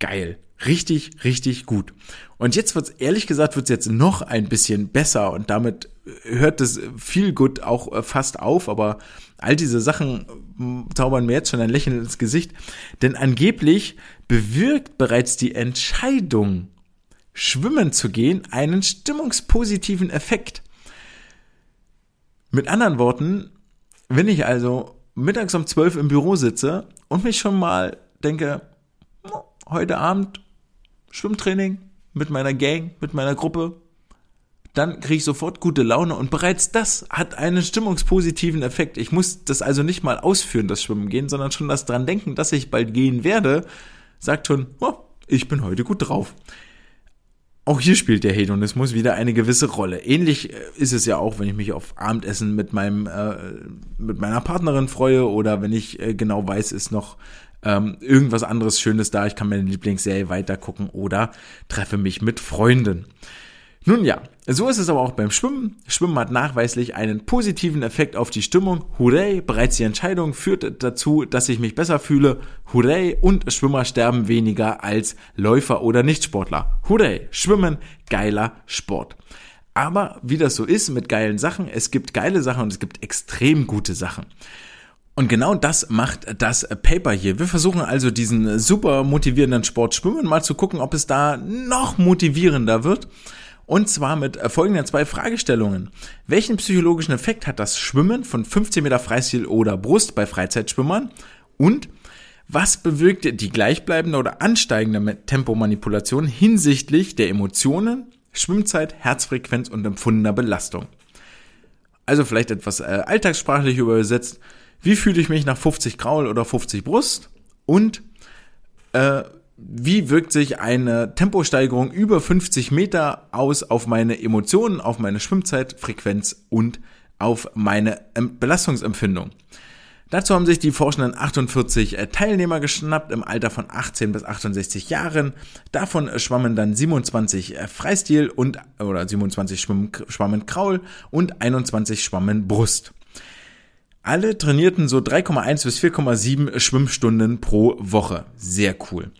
Geil richtig, richtig gut. Und jetzt wird's ehrlich gesagt, wird's jetzt noch ein bisschen besser und damit hört es viel gut auch äh, fast auf, aber all diese Sachen äh, zaubern mir jetzt schon ein Lächeln ins Gesicht, denn angeblich bewirkt bereits die Entscheidung, schwimmen zu gehen, einen stimmungspositiven Effekt. Mit anderen Worten, wenn ich also mittags um zwölf im Büro sitze und mich schon mal denke, heute Abend Schwimmtraining mit meiner Gang, mit meiner Gruppe, dann kriege ich sofort gute Laune und bereits das hat einen stimmungspositiven Effekt. Ich muss das also nicht mal ausführen, das Schwimmen gehen, sondern schon das dran denken, dass ich bald gehen werde, sagt schon, oh, ich bin heute gut drauf. Auch hier spielt der Hedonismus wieder eine gewisse Rolle. Ähnlich äh, ist es ja auch, wenn ich mich auf Abendessen mit meinem äh, mit meiner Partnerin freue oder wenn ich äh, genau weiß, ist noch ähm, irgendwas anderes Schönes da, ich kann meine Lieblingsserie weitergucken oder treffe mich mit Freunden. Nun ja, so ist es aber auch beim Schwimmen. Schwimmen hat nachweislich einen positiven Effekt auf die Stimmung. Hurray, bereits die Entscheidung führt dazu, dass ich mich besser fühle. Hurray, und Schwimmer sterben weniger als Läufer oder Nichtsportler. Hurray, Schwimmen, geiler Sport. Aber wie das so ist mit geilen Sachen, es gibt geile Sachen und es gibt extrem gute Sachen. Und genau das macht das Paper hier. Wir versuchen also diesen super motivierenden Sport Schwimmen mal zu gucken, ob es da noch motivierender wird. Und zwar mit folgenden zwei Fragestellungen. Welchen psychologischen Effekt hat das Schwimmen von 15 Meter Freistil oder Brust bei Freizeitschwimmern? Und was bewirkt die gleichbleibende oder ansteigende Tempomanipulation hinsichtlich der Emotionen, Schwimmzeit, Herzfrequenz und empfundener Belastung? Also vielleicht etwas äh, alltagssprachlich übersetzt wie fühle ich mich nach 50 Kraul oder 50 Brust und äh, wie wirkt sich eine Temposteigerung über 50 Meter aus auf meine Emotionen, auf meine Schwimmzeitfrequenz und auf meine Belastungsempfindung. Dazu haben sich die Forschenden 48 äh, Teilnehmer geschnappt im Alter von 18 bis 68 Jahren. Davon schwammen dann 27 äh, Freistil und oder 27 schwammen Kraul und 21 schwammen Brust. Alle trainierten so 3,1 bis 4,7 Schwimmstunden pro Woche. Sehr cool.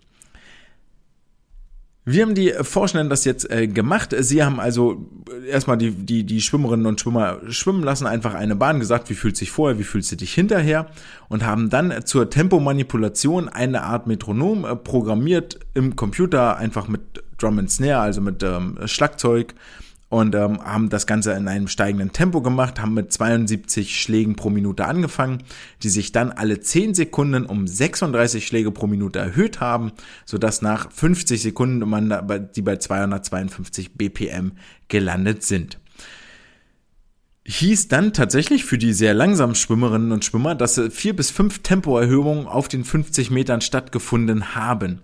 Wir haben die Forschenden das jetzt äh, gemacht. Sie haben also erstmal die, die, die Schwimmerinnen und Schwimmer schwimmen lassen, einfach eine Bahn gesagt, wie fühlt sich vorher, wie fühlt sie dich hinterher und haben dann zur Tempomanipulation eine Art Metronom äh, programmiert im Computer, einfach mit Drum and Snare, also mit ähm, Schlagzeug und ähm, haben das Ganze in einem steigenden Tempo gemacht, haben mit 72 Schlägen pro Minute angefangen, die sich dann alle 10 Sekunden um 36 Schläge pro Minute erhöht haben, sodass nach 50 Sekunden man da, die bei 252 BPM gelandet sind hieß dann tatsächlich für die sehr langsamen Schwimmerinnen und Schwimmer, dass vier bis fünf Tempoerhöhungen auf den 50 Metern stattgefunden haben.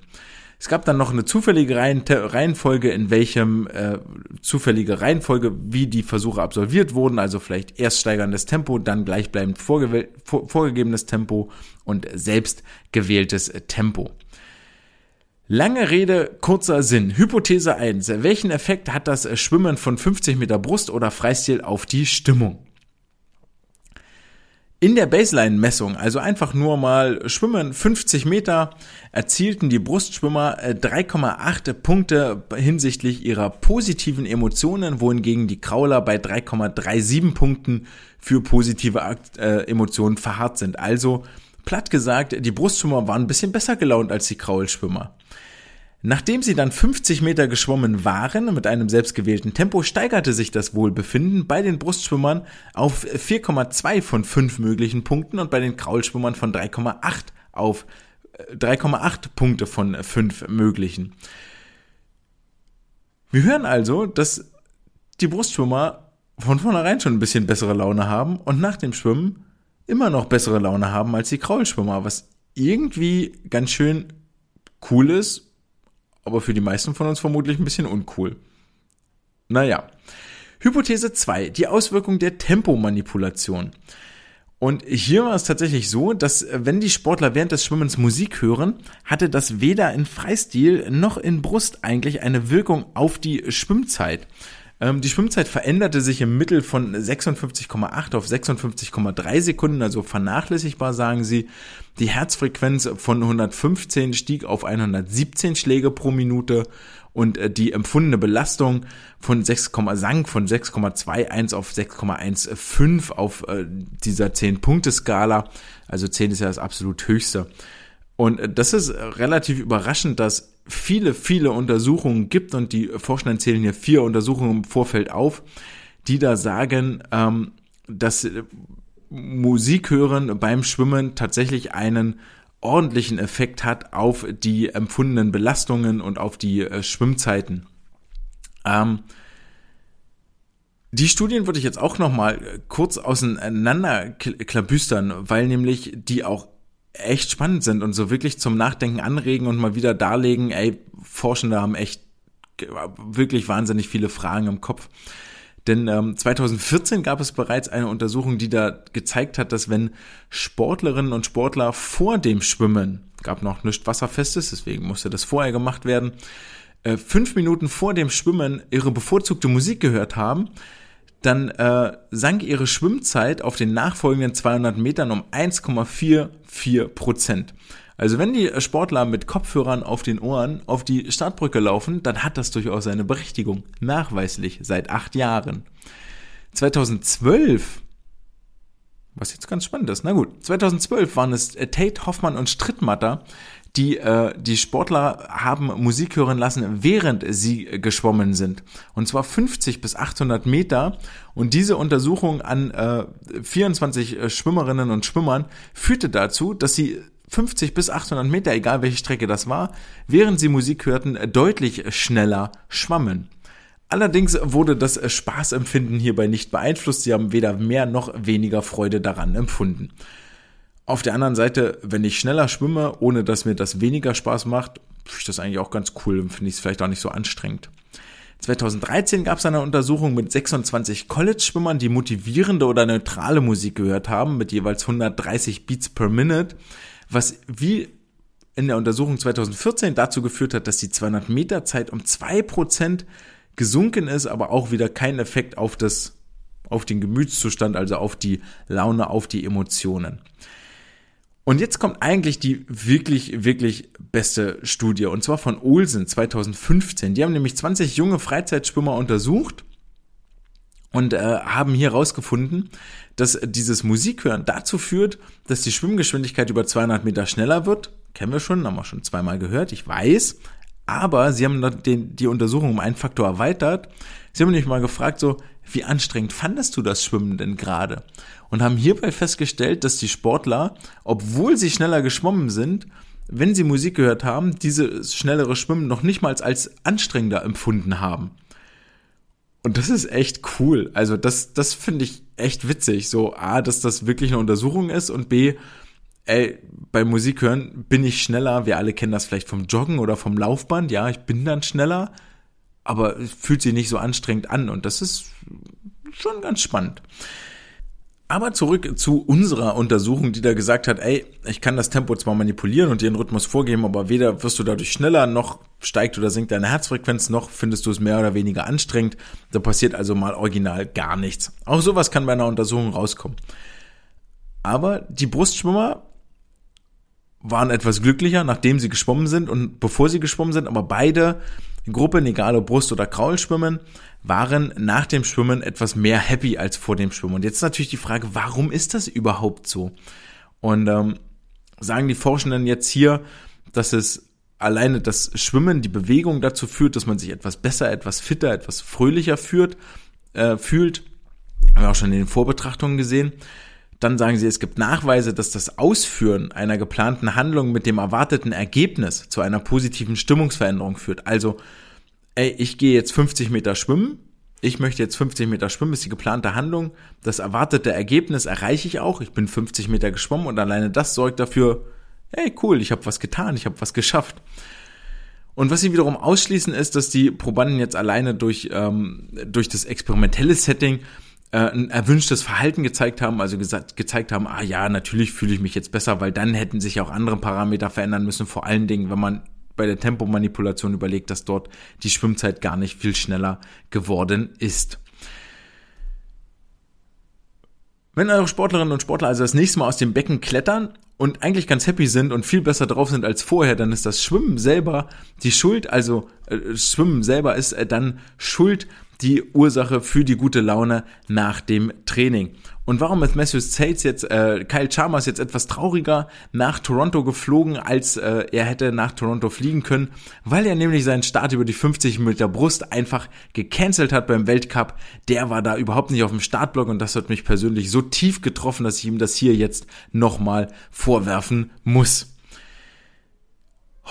Es gab dann noch eine zufällige Reihenfolge, in welchem äh, zufällige Reihenfolge, wie die Versuche absolviert wurden, also vielleicht erst steigerndes Tempo, dann gleichbleibend vorge vor vorgegebenes Tempo und selbst gewähltes Tempo. Lange Rede, kurzer Sinn. Hypothese 1. Welchen Effekt hat das Schwimmen von 50 Meter Brust oder Freistil auf die Stimmung? In der Baseline-Messung, also einfach nur mal schwimmen 50 Meter, erzielten die Brustschwimmer 3,8 äh, Punkte hinsichtlich ihrer positiven Emotionen, wohingegen die Krauler bei 3,37 Punkten für positive äh, Emotionen verharrt sind. Also platt gesagt, die Brustschwimmer waren ein bisschen besser gelaunt als die Kraulschwimmer. Nachdem sie dann 50 Meter geschwommen waren mit einem selbstgewählten Tempo, steigerte sich das Wohlbefinden bei den Brustschwimmern auf 4,2 von 5 möglichen Punkten und bei den Kraulschwimmern von 3,8 auf 3,8 äh, Punkte von 5 möglichen. Wir hören also, dass die Brustschwimmer von vornherein schon ein bisschen bessere Laune haben und nach dem Schwimmen immer noch bessere Laune haben als die Kraulschwimmer, was irgendwie ganz schön cool ist aber für die meisten von uns vermutlich ein bisschen uncool. Naja. Hypothese 2, die Auswirkung der Tempomanipulation. Und hier war es tatsächlich so, dass äh, wenn die Sportler während des Schwimmens Musik hören, hatte das weder in Freistil noch in Brust eigentlich eine Wirkung auf die Schwimmzeit. Ähm, die Schwimmzeit veränderte sich im Mittel von 56,8 auf 56,3 Sekunden, also vernachlässigbar, sagen sie. Die Herzfrequenz von 115 stieg auf 117 Schläge pro Minute und äh, die empfundene Belastung von 6, sank von 6,21 auf 6,15 auf äh, dieser 10-Punkte-Skala. Also 10 ist ja das absolut höchste. Und äh, das ist relativ überraschend, dass viele, viele Untersuchungen gibt und die Forscher zählen hier vier Untersuchungen im Vorfeld auf, die da sagen, ähm, dass Musik hören beim Schwimmen tatsächlich einen ordentlichen Effekt hat auf die empfundenen Belastungen und auf die äh, Schwimmzeiten. Ähm, die Studien würde ich jetzt auch noch mal kurz auseinander klabüstern, weil nämlich die auch echt spannend sind und so wirklich zum Nachdenken anregen und mal wieder darlegen, ey, Forschende haben echt wirklich wahnsinnig viele Fragen im Kopf. Denn ähm, 2014 gab es bereits eine Untersuchung, die da gezeigt hat, dass wenn Sportlerinnen und Sportler vor dem Schwimmen, gab noch nichts Wasserfestes, deswegen musste das vorher gemacht werden, äh, fünf Minuten vor dem Schwimmen ihre bevorzugte Musik gehört haben, dann äh, sank ihre Schwimmzeit auf den nachfolgenden 200 Metern um 1,44 Prozent. Also wenn die Sportler mit Kopfhörern auf den Ohren auf die Startbrücke laufen, dann hat das durchaus seine Berechtigung. Nachweislich seit acht Jahren. 2012 was jetzt ganz spannend ist. Na gut, 2012 waren es Tate, Hoffmann und Strittmatter, die äh, die Sportler haben Musik hören lassen, während sie geschwommen sind. Und zwar 50 bis 800 Meter. Und diese Untersuchung an äh, 24 äh, Schwimmerinnen und Schwimmern führte dazu, dass sie 50 bis 800 Meter, egal welche Strecke das war, während sie Musik hörten, deutlich schneller schwammen. Allerdings wurde das Spaßempfinden hierbei nicht beeinflusst. Sie haben weder mehr noch weniger Freude daran empfunden. Auf der anderen Seite, wenn ich schneller schwimme, ohne dass mir das weniger Spaß macht, finde ich das eigentlich auch ganz cool und finde ich es vielleicht auch nicht so anstrengend. 2013 gab es eine Untersuchung mit 26 College-Schwimmern, die motivierende oder neutrale Musik gehört haben, mit jeweils 130 Beats per Minute, was wie in der Untersuchung 2014 dazu geführt hat, dass die 200 Meter Zeit um 2% gesunken ist, aber auch wieder kein Effekt auf das, auf den Gemütszustand, also auf die Laune, auf die Emotionen. Und jetzt kommt eigentlich die wirklich, wirklich beste Studie. Und zwar von Olsen 2015. Die haben nämlich 20 junge Freizeitschwimmer untersucht und äh, haben hier herausgefunden, dass dieses Musikhören dazu führt, dass die Schwimmgeschwindigkeit über 200 Meter schneller wird. Kennen wir schon, haben wir schon zweimal gehört, ich weiß. Aber sie haben die Untersuchung um einen Faktor erweitert, Sie haben mich mal gefragt, so, wie anstrengend fandest du das Schwimmen denn gerade? Und haben hierbei festgestellt, dass die Sportler, obwohl sie schneller geschwommen sind, wenn sie Musik gehört haben, dieses schnellere Schwimmen noch nicht mal als anstrengender empfunden haben. Und das ist echt cool. Also das, das finde ich echt witzig. So, A, dass das wirklich eine Untersuchung ist und B, ey, bei Musik hören bin ich schneller. Wir alle kennen das vielleicht vom Joggen oder vom Laufband. Ja, ich bin dann schneller, aber es fühlt sich nicht so anstrengend an und das ist schon ganz spannend. Aber zurück zu unserer Untersuchung, die da gesagt hat, ey, ich kann das Tempo zwar manipulieren und dir einen Rhythmus vorgeben, aber weder wirst du dadurch schneller, noch steigt oder sinkt deine Herzfrequenz, noch findest du es mehr oder weniger anstrengend. Da passiert also mal original gar nichts. Auch sowas kann bei einer Untersuchung rauskommen. Aber die Brustschwimmer waren etwas glücklicher, nachdem sie geschwommen sind und bevor sie geschwommen sind, aber beide Gruppen, egal ob Brust- oder Kraulschwimmen, waren nach dem Schwimmen etwas mehr happy als vor dem Schwimmen. Und jetzt natürlich die Frage, warum ist das überhaupt so? Und ähm, sagen die Forschenden jetzt hier, dass es alleine das Schwimmen, die Bewegung dazu führt, dass man sich etwas besser, etwas fitter, etwas fröhlicher führt, äh, fühlt. Haben wir auch schon in den Vorbetrachtungen gesehen. Dann sagen sie, es gibt Nachweise, dass das Ausführen einer geplanten Handlung mit dem erwarteten Ergebnis zu einer positiven Stimmungsveränderung führt. Also, ey, ich gehe jetzt 50 Meter schwimmen. Ich möchte jetzt 50 Meter schwimmen, ist die geplante Handlung. Das erwartete Ergebnis erreiche ich auch. Ich bin 50 Meter geschwommen und alleine das sorgt dafür, hey, cool, ich habe was getan, ich habe was geschafft. Und was sie wiederum ausschließen, ist, dass die Probanden jetzt alleine durch, ähm, durch das experimentelle Setting ein erwünschtes Verhalten gezeigt haben, also gesagt, gezeigt haben, ah ja, natürlich fühle ich mich jetzt besser, weil dann hätten sich auch andere Parameter verändern müssen, vor allen Dingen, wenn man bei der Tempomanipulation überlegt, dass dort die Schwimmzeit gar nicht viel schneller geworden ist. Wenn eure Sportlerinnen und Sportler also das nächste Mal aus dem Becken klettern und eigentlich ganz happy sind und viel besser drauf sind als vorher, dann ist das Schwimmen selber die Schuld, also äh, Schwimmen selber ist äh, dann Schuld die Ursache für die gute Laune nach dem Training. Und warum ist Matthew States jetzt, äh, Kyle Chalmers jetzt etwas trauriger nach Toronto geflogen, als äh, er hätte nach Toronto fliegen können? Weil er nämlich seinen Start über die 50 Meter Brust einfach gecancelt hat beim Weltcup. Der war da überhaupt nicht auf dem Startblock und das hat mich persönlich so tief getroffen, dass ich ihm das hier jetzt nochmal vorwerfen muss.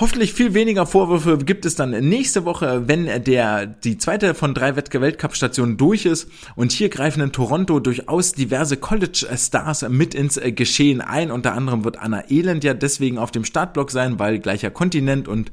Hoffentlich viel weniger Vorwürfe gibt es dann nächste Woche, wenn der die zweite von drei Weltcup-Stationen durch ist. Und hier greifen in Toronto durchaus diverse College-Stars mit ins Geschehen ein. Unter anderem wird Anna Elend ja deswegen auf dem Startblock sein, weil gleicher Kontinent und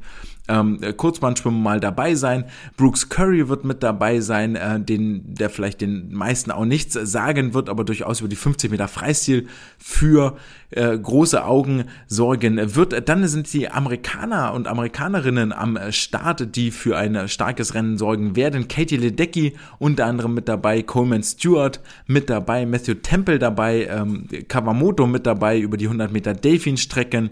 ähm, Kurzbahnschwimmen mal dabei sein. Brooks Curry wird mit dabei sein, äh, den, der vielleicht den meisten auch nichts sagen wird, aber durchaus über die 50 Meter Freistil für äh, große Augen sorgen wird. Dann sind die Amerikaner und Amerikanerinnen am Start, die für ein starkes Rennen sorgen werden. Katie Ledecky unter anderem mit dabei, Coleman Stewart mit dabei, Matthew Temple dabei, ähm, Kawamoto mit dabei über die 100 Meter Delfin-Strecken.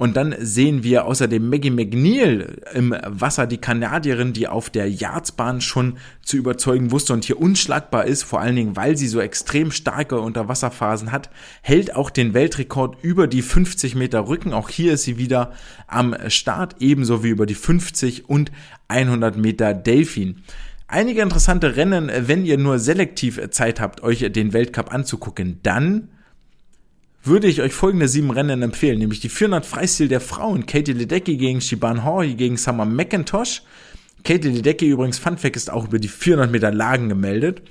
Und dann sehen wir außerdem Maggie McNeil im Wasser, die Kanadierin, die auf der Yardsbahn schon zu überzeugen wusste und hier unschlagbar ist, vor allen Dingen, weil sie so extrem starke Unterwasserphasen hat, hält auch den Weltrekord über die 50 Meter Rücken. Auch hier ist sie wieder am Start, ebenso wie über die 50 und 100 Meter Delfin. Einige interessante Rennen, wenn ihr nur selektiv Zeit habt, euch den Weltcup anzugucken, dann würde ich euch folgende sieben Rennen empfehlen, nämlich die 400 Freistil der Frauen, Katie Ledecky gegen Shiban Hori gegen Summer McIntosh. Katie Ledecky übrigens, Fun Fact, ist auch über die 400 Meter Lagen gemeldet.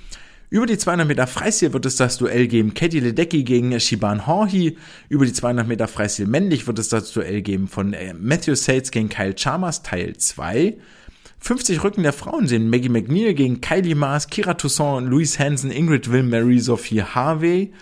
Über die 200 Meter Freistil wird es das Duell geben Katie Ledecky gegen Shiban Horhi. Über die 200 Meter Freistil männlich wird es das Duell geben von äh, Matthew Sates gegen Kyle Chalmers Teil 2. 50 Rücken der Frauen sehen Maggie McNeil gegen Kylie Maas, Kira Toussaint, Louise Hansen, Ingrid Will, Mary Sophie Harvey.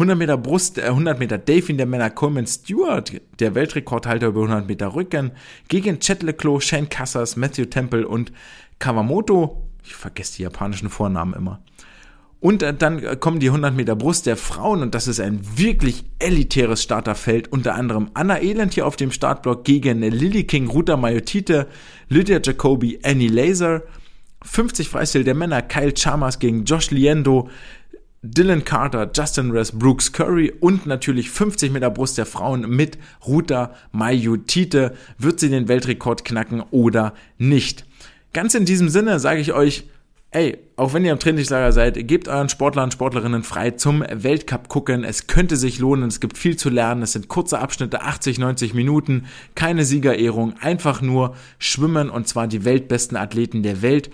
100 Meter Brust, äh, 100 Meter Delfin der Männer Coleman Stewart, der Weltrekordhalter über 100 Meter Rücken, gegen Chet Leclos, Shane Cassas, Matthew Temple und Kawamoto. Ich vergesse die japanischen Vornamen immer. Und äh, dann kommen die 100 Meter Brust der Frauen und das ist ein wirklich elitäres Starterfeld. Unter anderem Anna Elend hier auf dem Startblock gegen Lily King, Ruta Mayotite, Lydia Jacobi, Annie Laser. 50 Freistil der Männer, Kyle Chalmers gegen Josh Liendo, Dylan Carter, Justin Ress, Brooks Curry und natürlich 50 Meter Brust der Frauen mit Ruta Mayutite. Wird sie den Weltrekord knacken oder nicht? Ganz in diesem Sinne sage ich euch, ey, auch wenn ihr im Trainingslager seid, gebt euren Sportlern und Sportlerinnen frei zum Weltcup gucken. Es könnte sich lohnen, es gibt viel zu lernen. Es sind kurze Abschnitte, 80, 90 Minuten, keine Siegerehrung, einfach nur schwimmen und zwar die weltbesten Athleten der Welt.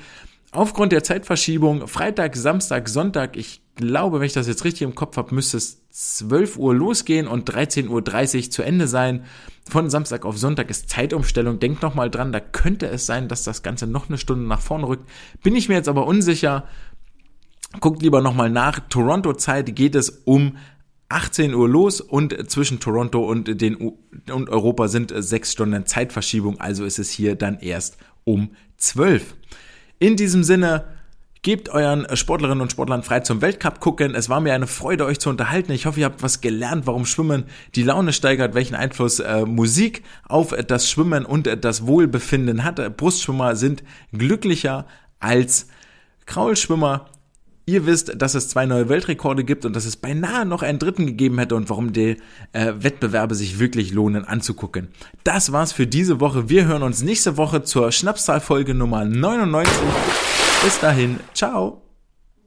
Aufgrund der Zeitverschiebung, Freitag, Samstag, Sonntag, ich glaube, wenn ich das jetzt richtig im Kopf habe, müsste es 12 Uhr losgehen und 13.30 Uhr zu Ende sein. Von Samstag auf Sonntag ist Zeitumstellung. Denkt nochmal dran, da könnte es sein, dass das Ganze noch eine Stunde nach vorne rückt. Bin ich mir jetzt aber unsicher. Guckt lieber nochmal nach. Toronto-Zeit geht es um 18 Uhr los und zwischen Toronto und, den, und Europa sind sechs Stunden Zeitverschiebung. Also ist es hier dann erst um 12. In diesem Sinne, Gebt euren Sportlerinnen und Sportlern frei zum Weltcup gucken. Es war mir eine Freude, euch zu unterhalten. Ich hoffe, ihr habt was gelernt, warum Schwimmen die Laune steigert, welchen Einfluss äh, Musik auf das Schwimmen und das Wohlbefinden hat. Brustschwimmer sind glücklicher als Kraulschwimmer. Ihr wisst, dass es zwei neue Weltrekorde gibt und dass es beinahe noch einen dritten gegeben hätte und warum die äh, Wettbewerbe sich wirklich lohnen anzugucken. Das war's für diese Woche. Wir hören uns nächste Woche zur Schnapszahlfolge Nummer 99. Bis dahin, ciao.